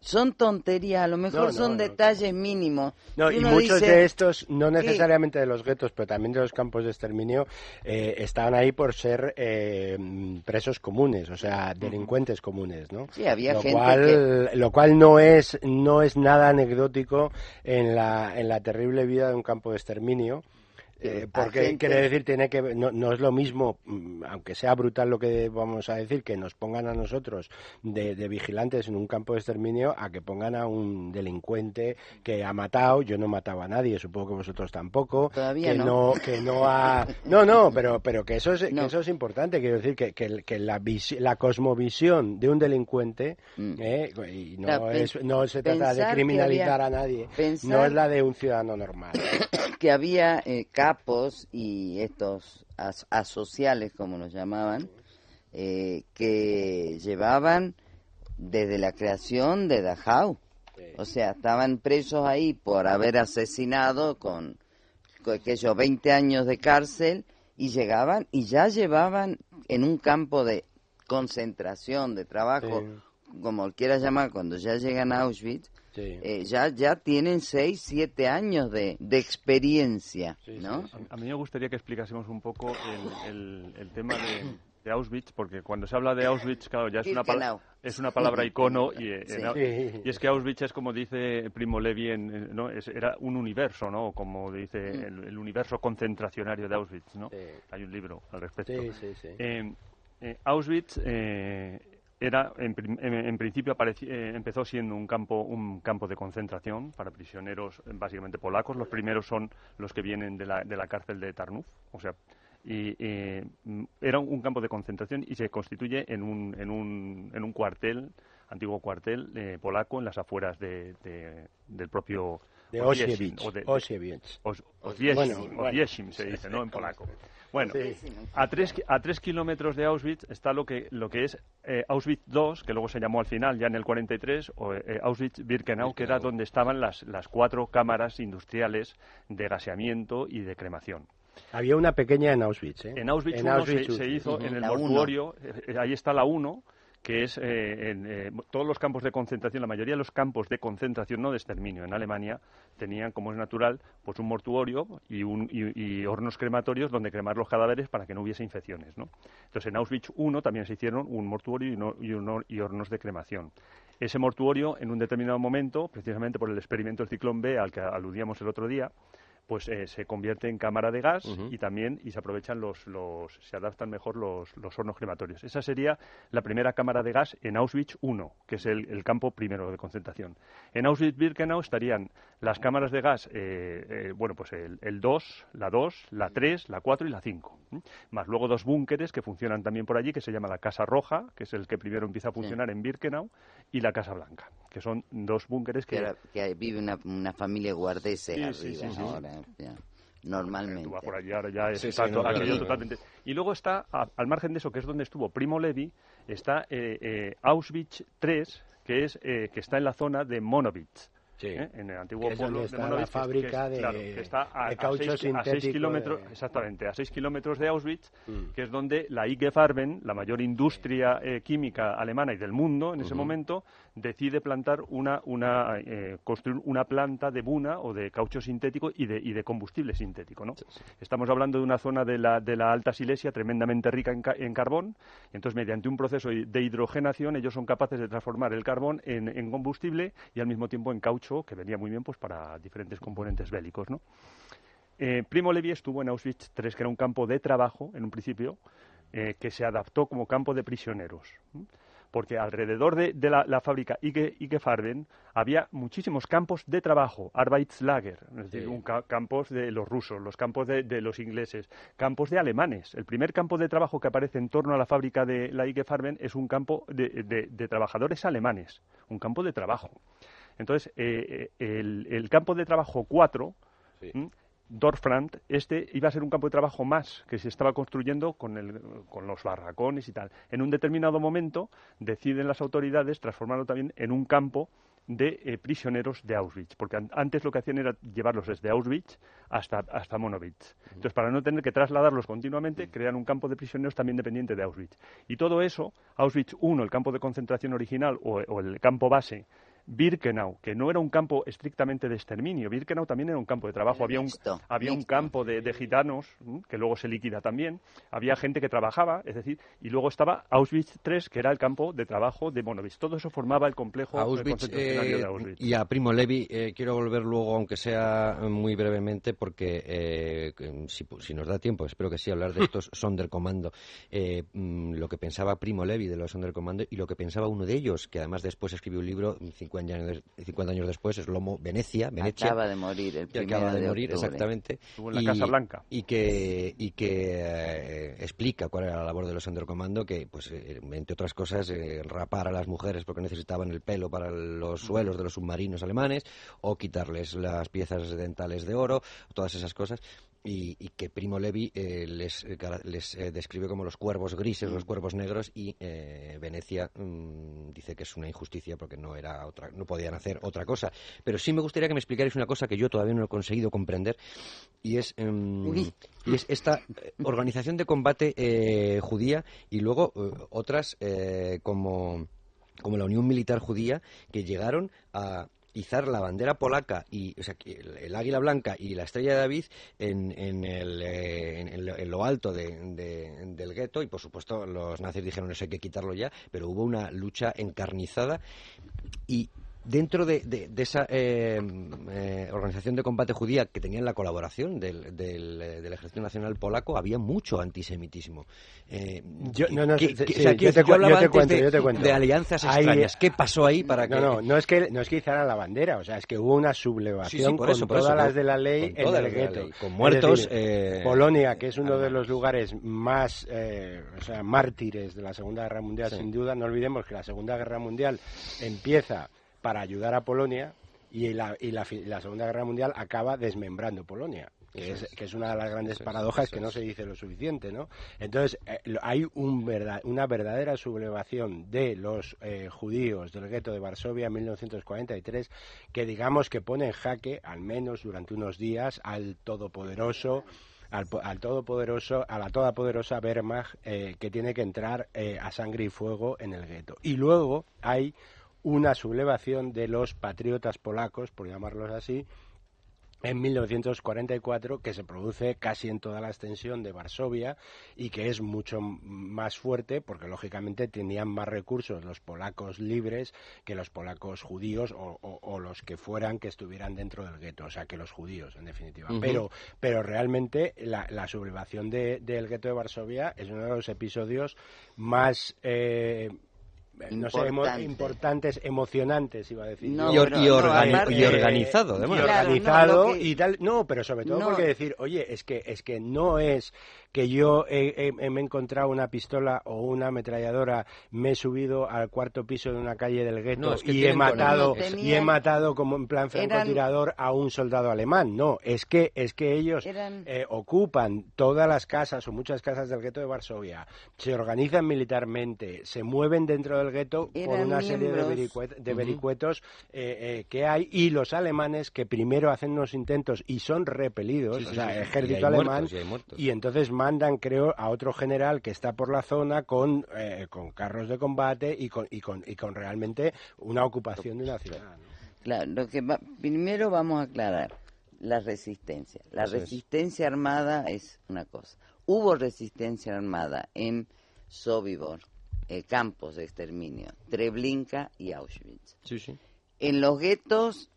son tonterías, a lo mejor son detalles mínimos. No, y, muchos de estos, no necesariamente de los guetos, pero también de los campos de exterminio, eh, estaban ahí por ser eh, presos comunes, o sea, delincuentes comunes, ¿no? Sí, había lo gente cual, Lo cual no es, no es nada anecdótico en la, en la terrible vida de un campo de exterminio eh, porque quiere decir, tiene que no, no, es lo mismo, mm, aunque sea brutal lo que vamos a decir, que nos pongan a nosotros de, vigilantes en un campo de exterminio a que pongan a un delincuente que ha matado. Yo no he matado a nadie, supongo que vosotros tampoco. Todavía que no. que no ha. No, no, pero, pero que eso es, que eso es importante. Quiero decir que, que, la, la cosmovisión de un delincuente, mm. eh, y no, es, no se trata de criminalizar a nadie, no es la de un ciudadano normal. que había eh, capos y estos asociales, como los llamaban, eh, que llevaban desde la creación de Dachau. O sea, estaban presos ahí por haber asesinado con, aquellos 20 años de cárcel y llegaban y ya llevaban en un campo de concentración, de trabajo, como quieras llamar, cuando ya llegan a Auschwitz, eh, ya, ya tienen 6, 7 años de, de experiencia, ¿no? A, mí me gustaría que explicásemos un poco el, el, tema de Auschwitz, porque cuando se habla de Auschwitz, claro, ya es una, pala- es una palabra icono y, eh, en y es que Auschwitz es como dice Primo Levi, en, en- ¿no? Es- era un universo, ¿no? Como dice el, el universo concentracionario de Auschwitz, ¿no? Sí. Hay un libro al respecto. Sí, sí, sí. Eh, eh, Auschwitz eh, era, en, en- en principio, eh, empezó siendo un campo, un campo de concentración para prisioneros eh, básicamente polacos. Los primeros son los que vienen de la, de la cárcel de Tarnów, o sea, y eh, era un campo de concentración y se constituye en un, en un, en un cuartel, antiguo cuartel eh, polaco en las afueras de, de- del propio De Osiewicz. Osiewicz. Os- Bueno, bueno. Se dice, ¿no? En polaco. Bueno, Sí. a tres, a tres kilómetros de Auschwitz está lo que, lo que es eh, Auschwitz II, que luego se llamó al final, ya en el 43, o eh, Auschwitz-Birkenau, que era Birkenau. donde estaban las, las cuatro cámaras industriales de gaseamiento y de cremación. Había una pequeña en Auschwitz, ¿eh? En Auschwitz, En Auschwitz se, hizo en el mortuorio, eh, ahí está la 1, que es eh, en eh, todos los campos de concentración, la mayoría de los campos de concentración, no de exterminio, en Alemania tenían, como es natural, pues un mortuorio y, un, y, hornos crematorios donde cremar los cadáveres para que no hubiese infecciones, ¿no? Entonces en Auschwitz I también se hicieron un mortuorio y, no- y un- y hornos de cremación. Ese mortuorio, en un determinado momento, precisamente por el experimento del ciclón B al que aludíamos el otro día, pues eh, se convierte en cámara de gas y también y se aprovechan los, los se adaptan mejor los, los hornos crematorios. Esa sería la primera cámara de gas en Auschwitz I, que es el, el campo primero de concentración. En Auschwitz-Birkenau estarían las cámaras de gas, eh, eh, bueno, pues el, el 2, la 2, la 3, la 4 y la 5. ¿m? Más luego dos búnkeres que funcionan también por allí, que se llama la Casa Roja, que es el que primero empieza a funcionar en Birkenau, y la Casa Blanca, que son dos búnkeres Que, que... vive una, una familia guardesa Sí, arriba sí, sí, sí. ahora, ya, normalmente. Tú vas por allí, ahora ya es Sí, sí, exacto, no, aquello claro. totalmente. Y luego está, a- al margen de eso, que es donde estuvo Primo Levi, está eh, eh, Auschwitz III, que, es, eh, que está en la zona de Monowitz. Sí. ¿eh? En el antiguo Que es pueblo de la que que fábrica de- que está a, de a caucho seis, a seis kilómetros, de- exactamente, a 6 kilómetros de Auschwitz, Mm. que es donde la IG Farben, la mayor industria eh, química alemana y del mundo en ese momento, decide plantar una, una eh, construir una planta de buna o de caucho sintético y de, y de combustible sintético, ¿no? Estamos hablando de una zona de la, de la Alta Silesia tremendamente rica en, ca- en carbón, y entonces mediante un proceso de hidrogenación ellos son capaces de transformar el carbón en, en combustible y al mismo tiempo en caucho, que venía muy bien pues para diferentes componentes bélicos, ¿no? Eh, Primo Levi estuvo en Auschwitz III, que era un campo de trabajo en un principio, eh, que se adaptó como campo de prisioneros. ¿m? Porque alrededor de, de la, la fábrica Ige Farben había muchísimos campos de trabajo, Arbeitslager, es decir, Sí. un ca- campos de los rusos, los campos de, de los ingleses, campos de alemanes. El primer campo de trabajo que aparece en torno a la fábrica de la Ige Farben es un campo de trabajadores alemanes, un campo de trabajo. Entonces, eh, eh, el, el campo de trabajo 4, Sí. Dorfrand, este iba a ser un campo de trabajo más que se estaba construyendo con, el- con los barracones y tal. En un determinado momento deciden las autoridades transformarlo también en un campo de eh, prisioneros de Auschwitz, porque an- antes lo que hacían era llevarlos desde Auschwitz hasta, hasta Monowitz. Entonces, para no tener que trasladarlos continuamente, crean un campo de prisioneros también dependiente de Auschwitz. Y todo eso, Auschwitz I, el campo de concentración original o, o el campo base, Birkenau, que no era un campo estrictamente de exterminio, Birkenau también era un campo de trabajo, había un, mixto, había un mixto. campo de, de gitanos, que luego se liquida también, había gente que trabajaba, es decir, y luego estaba Auschwitz III, que era el campo de trabajo de Monowitz. Todo eso formaba el complejo Auschwitz, eh, de Auschwitz. y a Primo Levi eh, quiero volver luego, aunque sea muy brevemente, porque eh, si nos da tiempo, espero que sí, hablar de estos Sonderkommando. Eh, mm, lo que pensaba Primo Levi de los Sonderkommando y lo que pensaba uno de ellos, que además después escribió un libro 50 años, 50 años después, es Lomo Venecia, Venecia. Acaba de morir el que primero acaba de, de morir, octubre. exactamente. Estuvo en la Casa Blanca. Y que, y que eh, explica cuál era la labor de los Sonderkommando, que, pues, eh, entre otras cosas, eh, rapar a las mujeres porque necesitaban el pelo para los suelos de los submarinos alemanes, o quitarles las piezas dentales de oro, todas esas cosas. Y, y que Primo Levi eh, les, eh, les eh, describe como los cuervos grises, los cuervos negros, y eh, Venecia mm, dice que es una injusticia porque no era otra, no podían hacer otra cosa. Pero sí me gustaría que me explicarais una cosa que yo todavía no he conseguido comprender, y es, em, y es esta eh, organización de combate eh, judía y luego otras eh, como, como la Unión Militar Judía que llegaron a, izar la bandera polaca y el, águila blanca y la estrella de David en, en, el, eh, en, lo alto del gueto y por supuesto los nazis dijeron eso hay que quitarlo ya pero hubo una lucha encarnizada y dentro de, de, esa eh, eh, organización de combate judía que tenían la colaboración del, del, eh, del Ejército Nacional Polaco había mucho antisemitismo. yo, te, cuento, yo te cuento. De alianzas extrañas. ¿Qué pasó ahí para que...? No, no, no es que, no es que izaran la bandera, o sea, es que hubo una sublevación con todas las de la ley en el gueto. Con muertos... Polonia, que es uno de los lugares más, o sea, mártires de la Segunda Guerra Mundial, sin duda, no olvidemos que la Segunda Guerra Mundial empieza para ayudar a Polonia y la, y la, Segunda Guerra Mundial acaba desmembrando Polonia. Que es, que es, una de las grandes paradojas que no se dice lo suficiente, ¿no? Entonces, eh, hay un verdad, una verdadera sublevación de los eh, judíos del gueto de Varsovia en 1943 que digamos que pone en jaque, al menos durante unos días, al todopoderoso al, al, todopoderoso, a la todopoderosa Wehrmacht eh, que tiene que entrar a sangre y fuego en el gueto. Y luego hay una sublevación de los patriotas polacos, por llamarlos así, en 1944 que se produce casi en toda la extensión de Varsovia y que es mucho más fuerte porque lógicamente tenían más recursos los polacos libres que los polacos judíos o, los que fueran que estuvieran dentro del gueto, o sea que los judíos en definitiva. Pero pero realmente la, sublevación del gueto de Varsovia es uno de los episodios más eh, no sé, importantes, emocionantes, iba a decir. y, organizado, además. Y organizado y tal. No, pero sobre todo porque decir, oye, es que, es que no es que yo he, me he encontrado una pistola o una ametralladora, me he subido al cuarto piso de una calle del gueto y he matado y he matado como en plan francotirador a un soldado alemán. No, es que es que ellos eh, ocupan todas las casas o muchas casas del gueto de Varsovia, se organizan militarmente, se mueven dentro del gueto por una serie de, vericuetos eh, eh, que hay y los alemanes que primero hacen unos intentos y son repelidos, o sea, ejército alemán y entonces mandan, creo, a otro general que está por la zona con, eh, con carros de combate y con, y, con, y con realmente una ocupación de una ciudad. Claro, lo que primero vamos a aclarar la resistencia. La resistencia armada es una cosa. Hubo resistencia armada en Sobibor, eh, campos de exterminio, Treblinka y Auschwitz. En los guetos,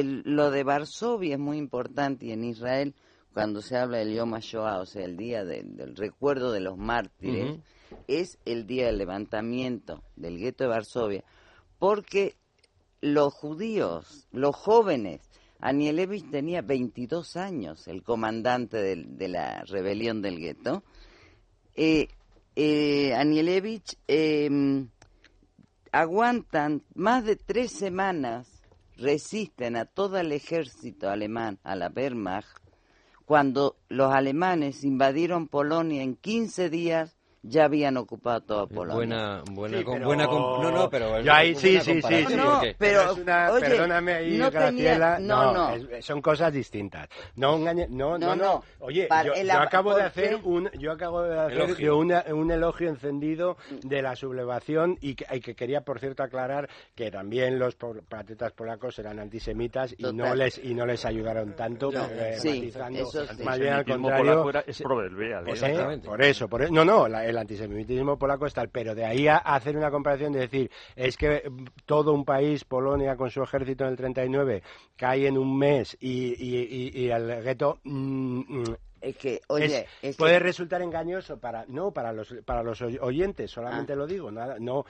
lo de Varsovia es muy importante y en Israel cuando se habla del Yom HaShoah, o sea, el día del recuerdo de los mártires, es el día del levantamiento del gueto de Varsovia, porque los judíos, los jóvenes, Anielewicz tenía 22 años, el comandante de, la rebelión del gueto, eh, eh, Anielewicz em, aguantan más de tres semanas, resisten a todo el ejército alemán, a la Wehrmacht, cuando los alemanes invadieron Polonia en 15 días ya habían ocupado toda Polonia. Buena, buena, buena no, no, pero yo ahí sí, sí, sí, sí, no, pero oye, perdóname ahí, no Graciela, no, no, son cosas distintas. No engañe, no, no, no. Oye, yo, acabo de hacer un, yo acabo de hacer un elogio encendido de la sublevación y que, que, quería, por cierto, aclarar que también los patriotas polacos eran antisemitas y no les y no les ayudaron tanto, eh, sí, eso sí. más bien al contrario. Es proverbial. Exactamente. Por eso, por eso, no, no, la, el antisemitismo polaco es tal, pero de ahí a, hacer una comparación de decir, es que todo un país, Polonia, con su ejército en el 39, cae en un mes y, y, el gueto... Mm, mm, es que, oye, puede resultar engañoso para no para los para los oyentes solamente ah. lo digo nada no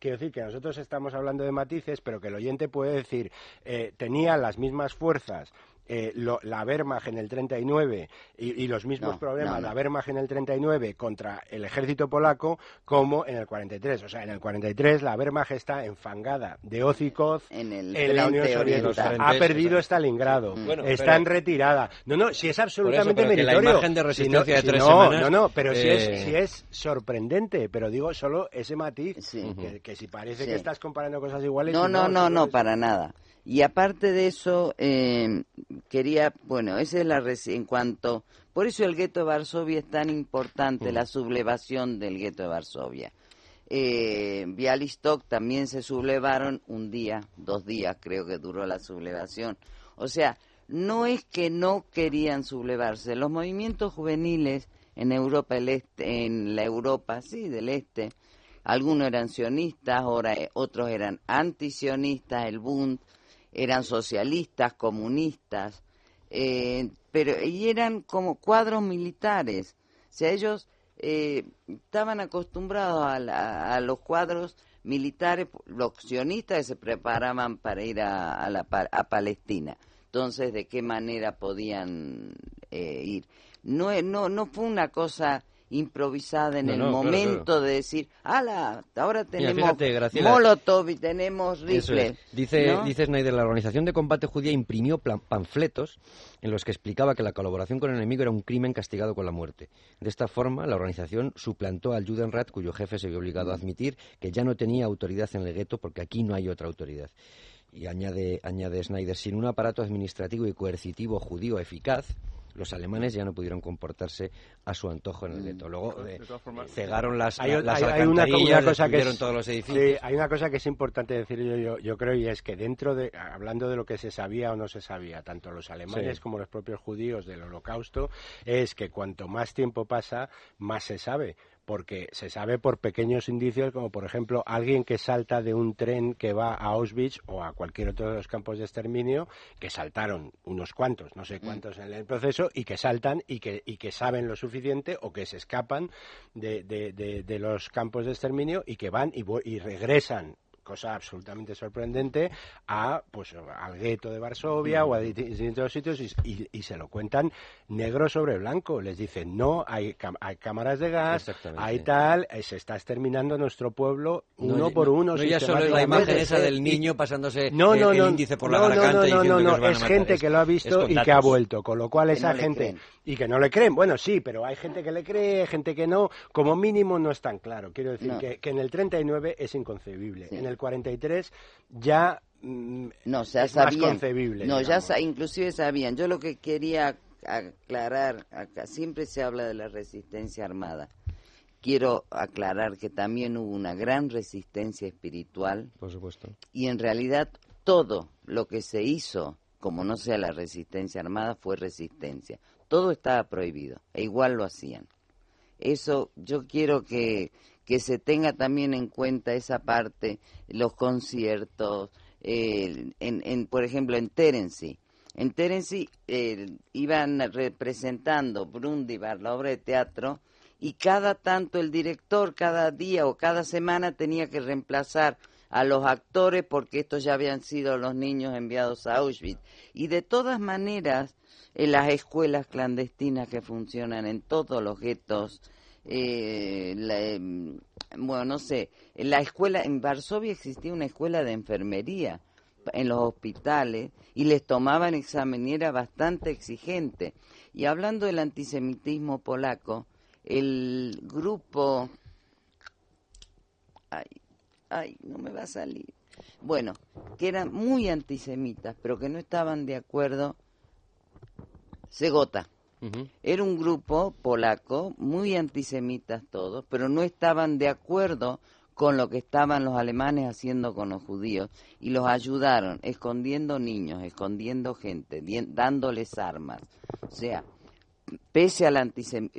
quiero decir que nosotros estamos hablando de matices pero que el oyente puede decir eh, tenía las mismas fuerzas eh, la Wehrmacht en el 39 y, y los mismos problemas, la Wehrmacht en el 39 contra el ejército polaco como en el 43. O sea, en el 43 la Wehrmacht está enfangada de Ozikov en, la Unión Soviética. Ha perdido Stalingrado. está en retirada. No, no, si es absolutamente meritorio. La imagen de resistencia de tres no, No, no, pero si, es, eh, si es sorprendente. Pero digo solo ese matiz, que, si parece que estás comparando cosas iguales... No, no, no, no, para nada. Y aparte de eso, eh, quería, bueno, esa es la en cuanto, por eso el gueto de Varsovia es tan importante, mm. la sublevación del gueto de Varsovia. eh, Bialystok también se sublevaron un día, dos días creo que duró la sublevación. O sea, no es que no querían sublevarse, los movimientos juveniles en Europa el Este, en la Europa, sí, del Este, algunos eran sionistas, ahora eh, otros eran antisionistas, el Bund, eran socialistas, comunistas, eh, pero y eran como cuadros militares. O sea, ellos eh, estaban acostumbrados a, los cuadros militares, los sionistas que se preparaban para ir a, la, Palestina. Entonces, ¿de qué manera podían eh, ir? No, no, no fue una cosa improvisada en el momento de decir, ¡Hala! Ahora tenemos Molotov y tenemos rifles. Dice, dice Snyder, la Organización de Combate Judía imprimió panfletos en los que explicaba que la colaboración con el enemigo era un crimen castigado con la muerte. De esta forma, la organización suplantó al Judenrat, cuyo jefe se vio obligado a admitir que ya no tenía autoridad en el gueto porque aquí no hay otra autoridad. Y añade, añade Snyder, sin un aparato administrativo y coercitivo judío eficaz, los alemanes ya no pudieron comportarse a su antojo en el gueto. Luego eh, cegaron las, hay, las hay, una, cosa que todos los edificios. hay una cosa que es importante decir yo, yo, creo y es que dentro de, hablando de lo que se sabía o no se sabía, tanto los alemanes como los propios judíos del holocausto, es que cuanto más tiempo pasa, más se sabe porque se sabe por pequeños indicios, como por ejemplo alguien que salta de un tren que va a Auschwitz o a cualquier otro de los campos de exterminio, que saltaron unos cuantos, no sé mm. cuántos en el proceso, y que saltan y que, y que saben lo suficiente o que se escapan de, de, de, los campos de exterminio y que van y, y regresan cosa absolutamente sorprendente, a pues al gueto de Varsovia o a distintos sitios y, se lo cuentan negro sobre blanco. Les dicen, no, hay, hay cámaras de gas, hay tal, eh, se está exterminando nuestro pueblo uno por uno. No ya solo es la imagen esa del niño pasándose no, no, el, índice por la garganta no, no, no, no, es gente que lo ha visto y que ha vuelto, con lo cual esa gente y que no le creen, bueno, sí, pero hay gente que le cree, gente que no, como mínimo no es tan claro. Quiero decir que, que, en el 39 es inconcebible. En el 43 ya mm, no, ya es más concebible. No, ya inclusive sabían. Yo lo que quería aclarar acá, siempre se habla de la resistencia armada. Quiero aclarar que también hubo una gran resistencia espiritual. Por supuesto. Y en realidad todo lo que se hizo, como no sea la resistencia armada, fue resistencia. Todo estaba prohibido, e igual lo hacían. Eso yo quiero que, que se tenga también en cuenta esa parte, los conciertos, en, en, por ejemplo, en Terency. En Terency eh, iban representando Brundibar, la obra de teatro, y cada tanto el director, cada día o cada semana tenía que reemplazar a los actores porque estos ya habían sido los niños enviados a Auschwitz. Y de todas maneras, en las escuelas clandestinas que funcionan en todos los guetos eh, em, bueno, no sé, la escuela, en Varsovia existía una escuela de enfermería en los hospitales y les tomaban examen y era bastante exigente. Y hablando del antisemitismo polaco, el grupo... Ay, ay, no me va a salir. Bueno, que eran muy antisemitas, pero que no estaban de acuerdo. Era un grupo polaco, muy antisemitas todos, pero no estaban de acuerdo con lo que estaban los alemanes haciendo con los judíos y los ayudaron escondiendo niños, escondiendo gente, dándoles armas. O sea, pese a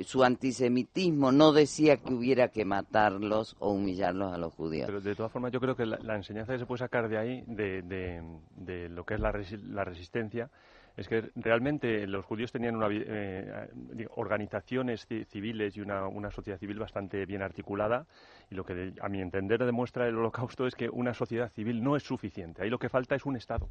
su antisemitismo, no decía que hubiera que matarlos o humillarlos a los judíos. Pero de todas formas, yo creo que la, enseñanza que se puede sacar de ahí, de, lo que es la resistencia, es que realmente los judíos tenían una, eh, organizaciones civiles y una, una, sociedad civil bastante bien articulada y lo que a mi entender demuestra el holocausto es que una sociedad civil no es suficiente. Ahí lo que falta es un Estado.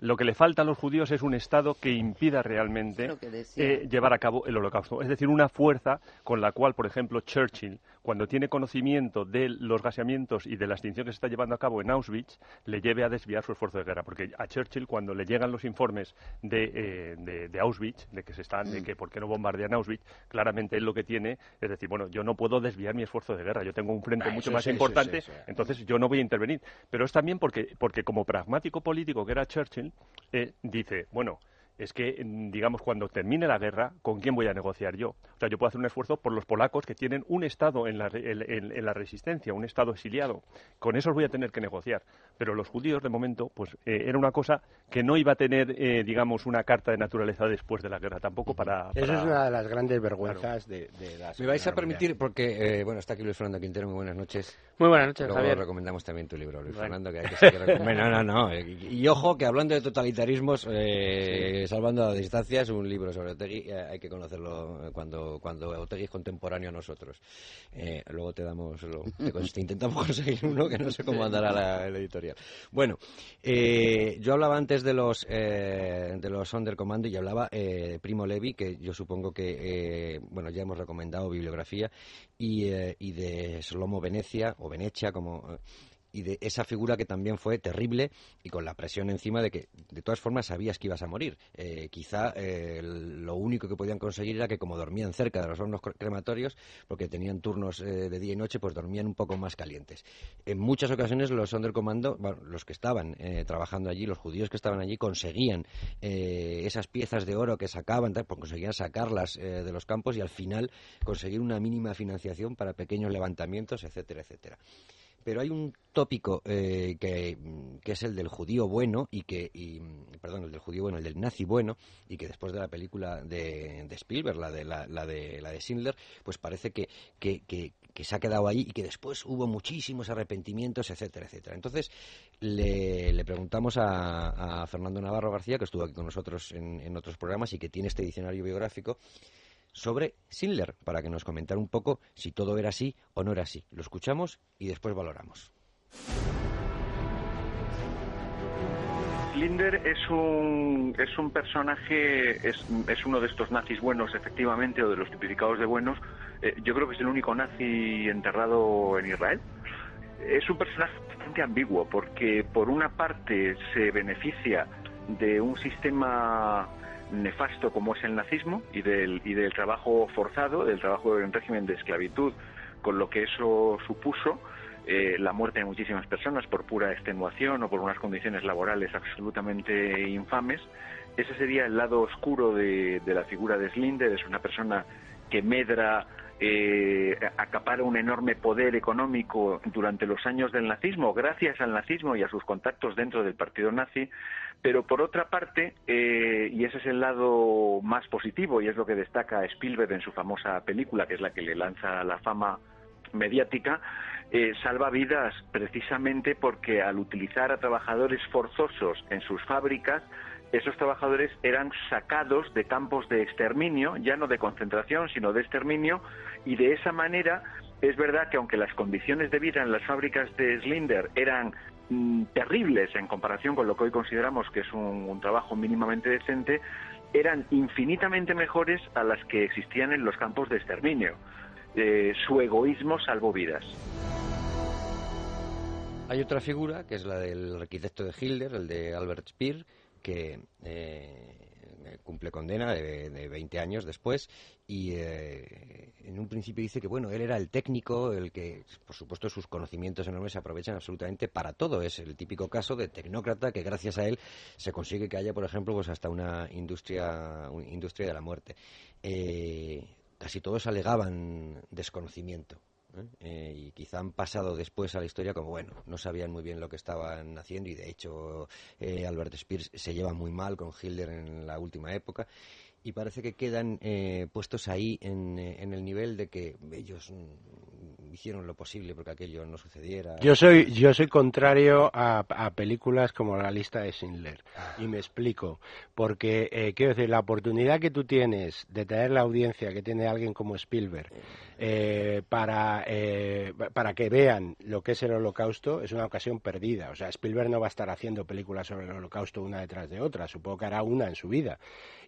Lo que le falta a los judíos es un Estado que impida realmente eh, llevar a cabo el holocausto. Es decir, una fuerza con la cual, por ejemplo, Churchill, cuando tiene conocimiento de los gaseamientos y de la extinción que se está llevando a cabo en Auschwitz, le lleve a desviar su esfuerzo de guerra. Porque a Churchill, cuando le llegan los informes de, eh, de, Auschwitz, de que se están, de mm. que por qué no bombardean Auschwitz, claramente él lo que tiene es decir, bueno, yo no puedo desviar mi esfuerzo de guerra, yo tengo un frente ah, mucho más importante, entonces yo no voy a intervenir. Pero es también porque, porque como pragmático político que era Churchill, eh, dice, bueno, es que, mm, digamos, cuando termine la guerra, ¿con quién voy a negociar yo? O sea, yo puedo hacer un esfuerzo por los polacos que tienen un Estado en la, en, la resistencia, un Estado exiliado. Con esos voy a tener que negociar. Pero los judíos, de momento, pues eh, era una cosa que no iba a tener, eh, digamos, una carta de naturaleza después de la guerra tampoco para... Esa es una de las grandes vergüenzas de, de las... Me vais a permitir, porque, eh, bueno, está aquí Luis Fernando Quintero, muy buenas noches. Muy buenas noches, Luego recomendamos también tu libro, Luis Fernando, que hay que seguir... no, no, no. Y, ojo, que hablando de totalitarismos, salvando a distancias, un libro sobre Otegui, hay que conocerlo cuando, cuando Otegui es contemporáneo a nosotros. luego te damos... Lo, te, intentamos conseguir uno que no sé cómo andará la, editorial. Bueno, yo hablaba antes de los, de los Under Commando y hablaba de Primo Levi, que yo supongo que, bueno, ya hemos recomendado bibliografía, y, y de Slomo Venecia, o Venecia, como y de esa figura que también fue terrible y con la presión encima de que de todas formas sabías que ibas a morir. Eh, quizá eh, lo único que podían conseguir era que como dormían cerca de los hornos crematorios, porque tenían turnos eh, de día y noche, pues dormían un poco más calientes. En muchas ocasiones los Sonderkommando, bueno, los que estaban trabajando allí, los judíos que estaban allí, conseguían esas piezas de oro que sacaban, pues conseguían sacarlas de los campos y al final conseguir una mínima financiación para pequeños levantamientos, etcétera, etcétera pero hay un tópico eh, que, es el del judío bueno y que perdón el del judío bueno el del nazi bueno y que después de la película de, Spielberg la de la, de la de Schindler pues parece que, que, se ha quedado ahí y que después hubo muchísimos arrepentimientos etcétera etcétera. Entonces le, preguntamos a, Fernando Navarro García que estuvo aquí con nosotros en, en otros programas y que tiene este diccionario biográfico sobre Schindler, para que nos comentara un poco si todo era así o no era así. Lo escuchamos y después valoramos. Schindler es un, es un personaje, es, es, uno de estos nazis buenos, efectivamente, o de los tipificados de buenos. Eh, yo creo que es el único nazi enterrado en Israel. Es un personaje bastante ambiguo, porque por una parte se beneficia de un sistema nefasto como es el nazismo y del, y del trabajo forzado, del trabajo en régimen de esclavitud, con lo que eso supuso, eh, la muerte de muchísimas personas por pura extenuación o por unas condiciones laborales absolutamente infames. Ese sería el lado oscuro de, de la figura de Slinder, es una persona que medra eh, acapara un enorme poder económico durante los años del nazismo, gracias al nazismo y a sus contactos dentro del partido nazi, pero por otra parte, eh, y ese es el lado más positivo y es lo que destaca Spielberg en su famosa película, que es la que le lanza la fama mediática, eh, salva vidas precisamente porque al utilizar a trabajadores forzosos en sus fábricas, esos trabajadores eran sacados de campos de exterminio, ya no de concentración, sino de exterminio, y de esa manera es verdad que aunque las condiciones de vida en las fábricas de Slinder eran mm, terribles en comparación con lo que hoy consideramos que es un, trabajo mínimamente decente, eran infinitamente mejores a las que existían en los campos de exterminio. Eh, su egoísmo salvó vidas. Hay otra figura, que es la del arquitecto de Hitler, el de Albert Speer, que eh, cumple condena de, de, 20 años después y eh, en un principio dice que bueno él era el técnico el que por supuesto sus conocimientos enormes se aprovechan absolutamente para todo. Es el típico caso de tecnócrata que gracias a él se consigue que haya por ejemplo pues hasta una industria industria de la muerte. Eh, casi todos alegaban desconocimiento ¿eh? Eh, y quizá han pasado después a la historia como, bueno, no sabían muy bien lo que estaban haciendo y de hecho eh, Albert Spears se lleva muy mal con Hitler en la última época y parece que quedan puestos ahí en, en, el nivel de que ellos hicieron lo posible porque aquello no sucediera. Yo soy, yo soy contrario a, películas como La lista de Schindler y me explico. Porque, eh, quiero decir, la oportunidad que tú tienes de tener la audiencia que tiene alguien como Spielberg eh, para, eh, para que vean lo que es el holocausto es una ocasión perdida. O sea, Spielberg no va a estar haciendo películas sobre el holocausto una detrás de otra. Supongo que hará una en su vida.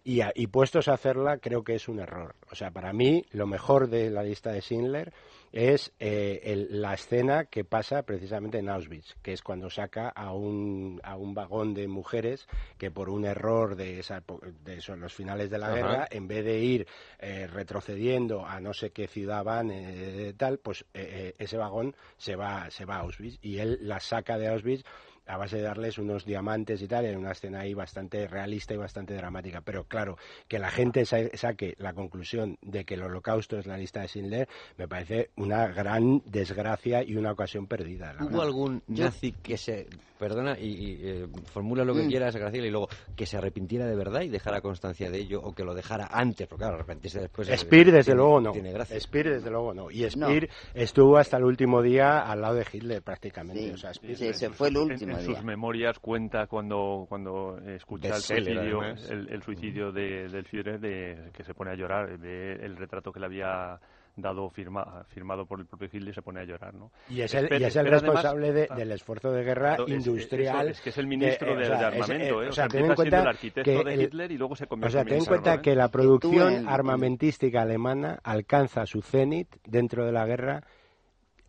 Y, y puestos a hacerla, creo que es un error. O sea, para mí, lo mejor de la lista de Schindler es eh, la escena que pasa precisamente en Auschwitz, que es cuando saca a un, a un vagón de mujeres que por un error de, esa, de los finales de la guerra, en vez de ir eh, retrocediendo a no sé qué ciudad van, eh, tal, pues ese vagón se va, se va a Auschwitz y él la saca de Auschwitz a base de darles unos diamantes y tal, en una escena ahí bastante realista y bastante dramática. Pero claro, que la gente saque la conclusión de que el holocausto es la lista de Schindler, me parece una gran desgracia y una ocasión perdida. ¿Hubo algún nazi que se, perdona, y, eh, formula lo que mm. quieras, Graciela, y luego que se arrepintiera de verdad y dejara constancia de ello, o que lo dejara antes, porque claro, arrepentirse después... Speer, desde luego, no. Speer, desde luego, no. Y Speer estuvo hasta el último día al lado de Hitler, prácticamente. Sí, se fue el último en, sus memorias cuenta cuando, cuando escucha el suicidio, el, suicidio de, del Führer, de, que se pone a llorar, de el retrato que le había dado firma, firmado por el propio Hitler se pone a llorar, ¿no? Y es el, y es el responsable ah, del esfuerzo de guerra industrial. Es, que es el ministro de, armamento, ¿eh? O sea, ten en cuenta el arquitecto de Hitler y luego se convierte O sea, ten en cuenta ¿eh? que la producción armamentística alemana alcanza su cenit dentro de la guerra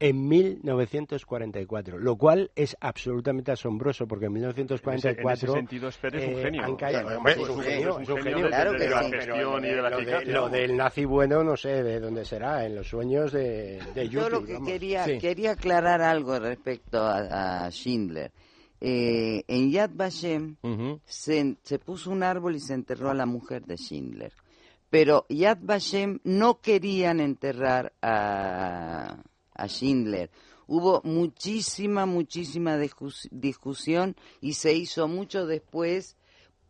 en 1944, lo cual es absolutamente asombroso porque en 1944 en ese, sentido Speer es un eh, genio. es un genio, es un genio, claro que la gestión y de la lo, lo del nazi bueno no sé de dónde será, en los sueños de, de Yo lo que quería, quería aclarar algo respecto a, Schindler. Eh, en Yad Vashem se, se puso un árbol y se enterró a la mujer de Schindler. Pero Yad Vashem no querían enterrar a, a Schindler. Hubo muchísima, muchísima discusión y se hizo mucho después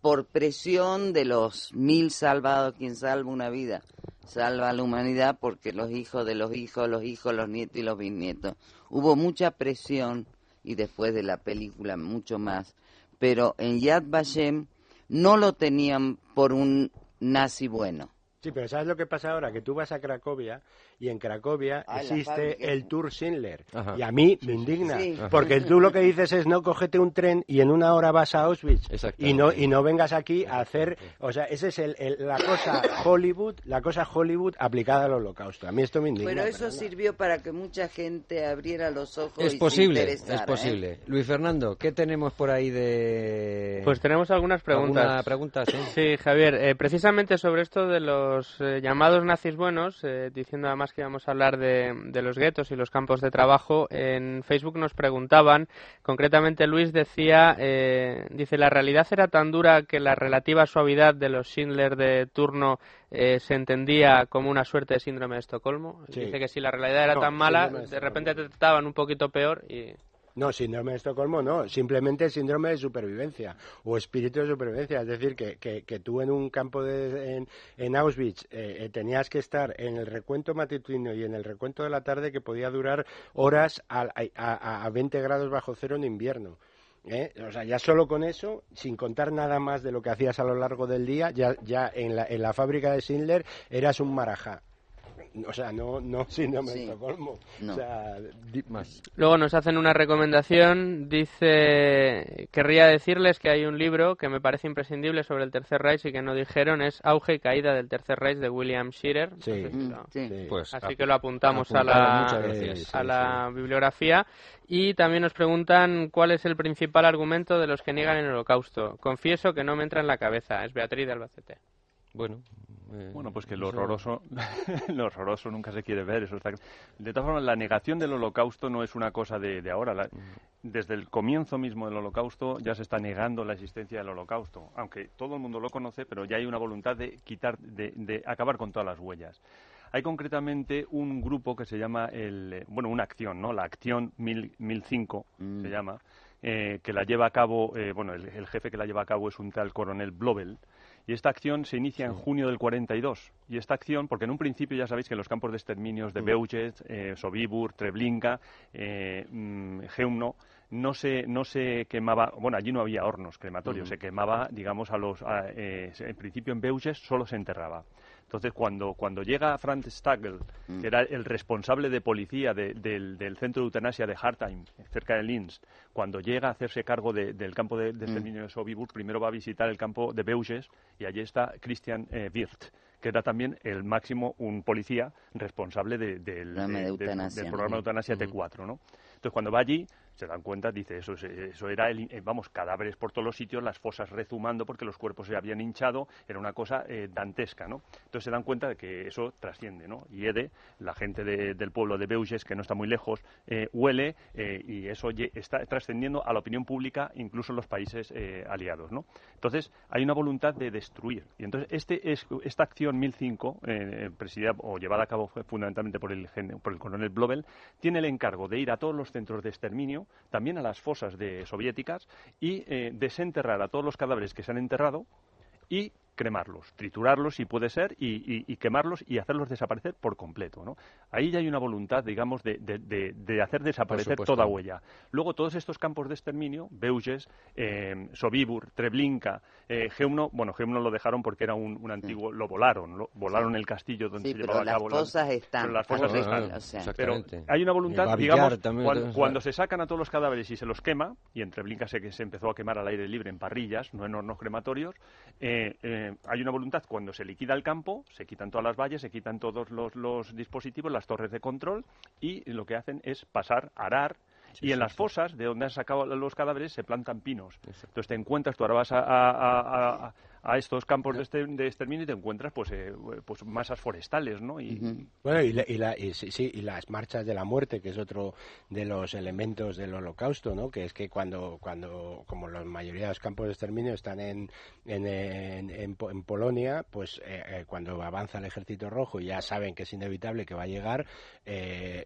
por presión de los mil salvados, quien salva una vida, salva a la humanidad porque los hijos de los hijos, los hijos, los nietos y los bisnietos. Hubo mucha presión y después de la película mucho más, pero en Yad Vashem no lo tenían por un nazi bueno. Sí, pero ¿sabes lo que pasa ahora? Que tú vas a Cracovia y en Cracovia ah, existe el Tour Schindler. Y a mí me indigna, porque tú lo que dices es no cogete un tren y en una hora vas a Auschwitz y no y no vengas aquí a hacer, o sea, esa es el, la cosa Hollywood, la cosa Hollywood aplicada al Holocausto. A mí esto me indigna. Pero eso sirvió para que mucha gente abriera los ojos. Es posible, es ¿eh? posible. Luis Fernando, ¿qué tenemos por ahí de? Pues tenemos algunas preguntas. preguntas sí? Javier, eh, precisamente sobre esto de los eh, llamados nazis buenos, diciendo además que vamos a hablar de, los guetos y los campos de trabajo, en Facebook nos preguntaban, concretamente Luis decía, eh, dice, la realidad era tan dura que la relativa suavidad de los Schindler de turno eh, se entendía como una suerte de síndrome de Estocolmo. Dice que si la realidad era tan mala, de repente te trataban un poquito peor y... No, síndrome de Estocolmo no, simplemente síndrome de supervivencia o espíritu de supervivencia. Es decir, que, que, tú en un campo de, en, Auschwitz eh, eh, tenías que estar en el recuento matutino y en el recuento de la tarde que podía durar horas a, a, a 20 grados bajo cero en invierno. ¿eh? O sea, ya solo con eso, sin contar nada más de lo que hacías a lo largo del día, ya, ya en, la, en la fábrica de Schindler eras un marajá o sea, no, no síndrome de Estocolmo. O sea, más. Luego nos hacen una recomendación, dice, querría decirles que hay un libro que me parece imprescindible sobre el Tercer Reich y que no dijeron, es Auge y Caída del Tercer Reich de William Scherer. Sí. Pues, así que lo apuntamos a la, a la bibliografía. Y también nos preguntan cuál es el principal argumento de los que niegan el holocausto. Confieso que no me entra en la cabeza, es Beatriz de Albacete. Bueno, eh, bueno, pues que lo horroroso, lo horroroso nunca se quiere ver. Eso está... De todas formas, la negación del holocausto no es una cosa de, ahora. Mm. Desde el comienzo mismo del holocausto ya se está negando la existencia del holocausto. Aunque todo el mundo lo conoce, pero ya hay una voluntad de quitar, de, acabar con todas las huellas. Hay concretamente un grupo que se llama, el, bueno, una acción, ¿no? La acción 1005 se mm. llama, eh, que la lleva a cabo, eh, bueno, el, el, jefe que la lleva a cabo es un tal coronel Blobel, y esta acción se inicia en junio del 42. Y esta acción, porque en un principio ya sabéis que los campos de exterminios de mm. Beuchet, eh, Sobibur, Treblinka, eh, mm, Geumno, no se, no se quemaba, bueno, allí no había hornos crematorios, se quemaba, digamos, a los, eh, en principio en Beuchet solo se enterraba. Entonces, cuando, cuando llega Franz Stagel, mm. que era el responsable de policía del, centro de eutanasia de Hartheim, cerca de Linz, cuando llega a hacerse cargo del campo de, de exterminio mm. de Sobibur, primero va a visitar el campo de Beuges y allí está Christian eh, Wirth que era también el máximo un policía responsable del, programa de eutanasia T4, ¿no? Entonces, cuando va allí, se dan cuenta, dice, eso, eso era, el, eh, vamos, cadáveres por todos los sitios, las fosas rezumando porque los cuerpos se habían hinchado, era una cosa eh, dantesca, ¿no? Entonces se dan cuenta de que eso trasciende, ¿no? Y Ede, la gente del pueblo de Beuges, que no está muy lejos, eh, huele y eso está trascendiendo a la opinión pública, incluso en los países aliados, ¿no? Entonces hay una voluntad de destruir. Y entonces este es, esta acción 1005, presidida o llevada a cabo fundamentalmente por el, por el coronel Blobel, tiene el encargo de ir a todos los centros de exterminio también a las fosas de soviéticas y eh, desenterrar a todos los cadáveres que se han enterrado y cremarlos, triturarlos si puede ser y, quemarlos y hacerlos desaparecer por completo. ¿no? Ahí ya hay una voluntad, digamos, de, de, hacer desaparecer toda huella. Luego todos estos campos de exterminio, Beuges, eh, Sobibur, Treblinka, eh, bueno, Geumno lo dejaron porque era un, antiguo, lo volaron, lo, volaron el castillo donde se llevaba a cabo. Las fosas están. Pero las fosas están. pero hay una voluntad, digamos, cuando, se sacan a todos los cadáveres y se los quema, y en Treblinka se, se empezó a quemar al aire libre en parrillas, no en hornos crematorios, eh, eh hay una voluntad cuando se liquida el campo, se quitan todas las valles, se quitan todos los, dispositivos, las torres de control y lo que hacen es pasar, arar, y en las fosas de donde han sacado los cadáveres se plantan pinos. Entonces te encuentras, tú ahora vas a, a estos campos de, este, de exterminio y te encuentras pues, eh, pues masas forestales, ¿no? Y, Bueno, y, la, y, sí, y las marchas de la muerte, que es otro de los elementos del holocausto, ¿no? Que es que cuando, cuando como la mayoría de los campos de exterminio están en, en, en, Polonia, pues eh, eh, cuando avanza el ejército rojo y ya saben que es inevitable que va a llegar,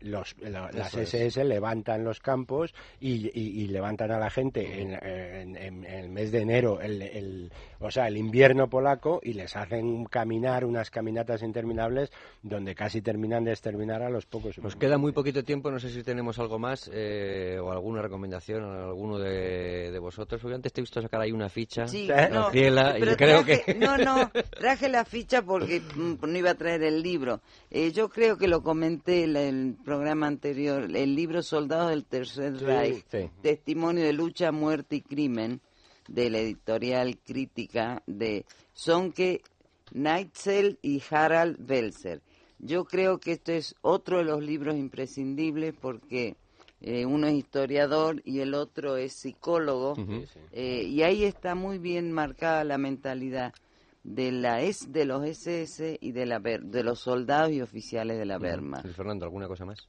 los, las SS levantan los campos y, levantan a la gente en, en, el mes de enero, el, el o sea, el invierno polaco y les hacen caminar unas caminatas interminables donde casi terminan de exterminar a los pocos. Nos queda muy poquito tiempo, no sé si tenemos algo más eh, o alguna recomendación a alguno de, vosotros. Porque antes te he visto sacar ahí una ficha, sí, no, y creo que... No, no, traje la ficha porque mm, no iba a traer el libro. Eh, yo creo que lo comenté en el programa anterior, el libro Soldados del Tercer Reich, Testimonio de Lucha, Muerte y Crimen de la editorial crítica de Sonke Neitzel y Harald Welser. Yo creo que este es otro de los libros imprescindibles porque eh, uno es historiador y el otro es psicólogo eh, y ahí está muy bien marcada la mentalidad de la es de los SS y de la de los soldados y oficiales de la Wehrmacht. Fernando, ¿alguna cosa más?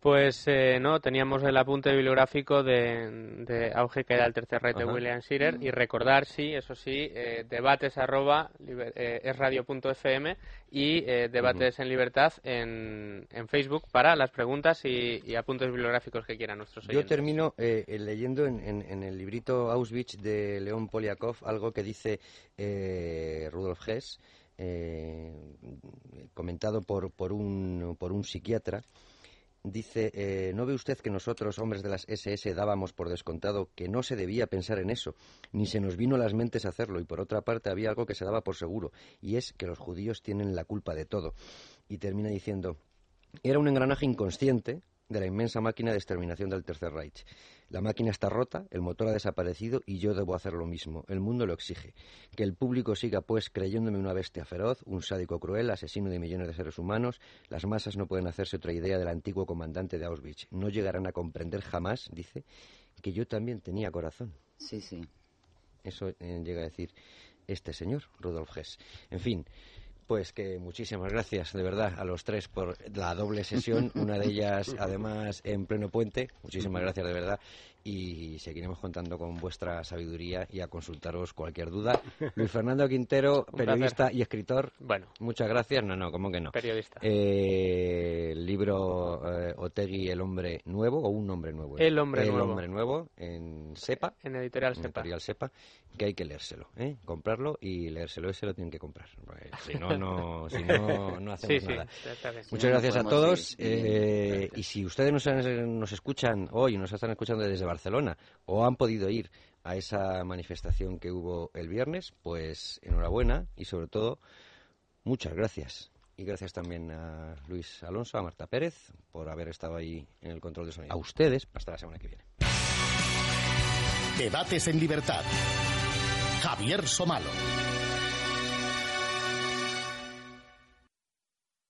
Pues eh, no, teníamos el apunte bibliográfico de, Auge, que era el tercer rey de William Shearer, y recordar, sí, eso sí, eh, debates arroba eh, esradio.fm y eh, debates en libertad en, en, Facebook para las preguntas y, apuntes bibliográficos que quieran nuestros oyentes. Yo termino leyendo en, en, el librito Auschwitz de León Poliakov algo que dice Rudolf Hess, comentado por, por, un, por un psiquiatra, dice, eh, ¿no ve usted que nosotros, hombres de las SS, dábamos por descontado que no se debía pensar en eso, ni se nos vino a las mentes hacerlo, y por otra parte había algo que se daba por seguro, y es que los judíos tienen la culpa de todo. Y termina diciendo, era un engranaje inconsciente de la inmensa máquina de exterminación del Tercer Reich. La máquina está rota, el motor ha desaparecido y yo debo hacer lo mismo. El mundo lo exige. Que el público siga, pues, creyéndome una bestia feroz, un sádico cruel, asesino de millones de seres humanos. Las masas no pueden hacerse otra idea del antiguo comandante de Auschwitz. No llegarán a comprender jamás, dice, que yo también tenía corazón. Sí, sí. Eso eh, llega a decir este señor, Rudolf Hess. En fin, pues que muchísimas gracias de verdad a los tres por la doble sesión, una de ellas además en pleno puente. Muchísimas gracias de verdad y seguiremos contando con vuestra sabiduría y a consultaros cualquier duda. Luis Fernando Quintero, periodista y escritor. Bueno. Muchas gracias. No, no, ¿cómo que no? Periodista. Eh, el libro eh, Otegui, El Hombre Nuevo, o Un Hombre Nuevo. El Hombre el Nuevo. Hombre Nuevo, en SEPA. En Editorial SEPA. Editorial SEPA, que hay que leérselo, ¿eh? comprarlo y leérselo. Ese lo tienen que comprar. Si no, no, si no, no hacemos nada. Muchas gracias a todos. Eh, y si ustedes nos, nos escuchan hoy, nos están escuchando desde Barcelona o han podido ir a esa manifestación que hubo el viernes, pues enhorabuena y sobre todo muchas gracias. Y gracias también a Luis Alonso, a Marta Pérez, por haber estado ahí en el control de sonido. A ustedes, hasta la semana que viene. Debates en libertad. Javier Somalo.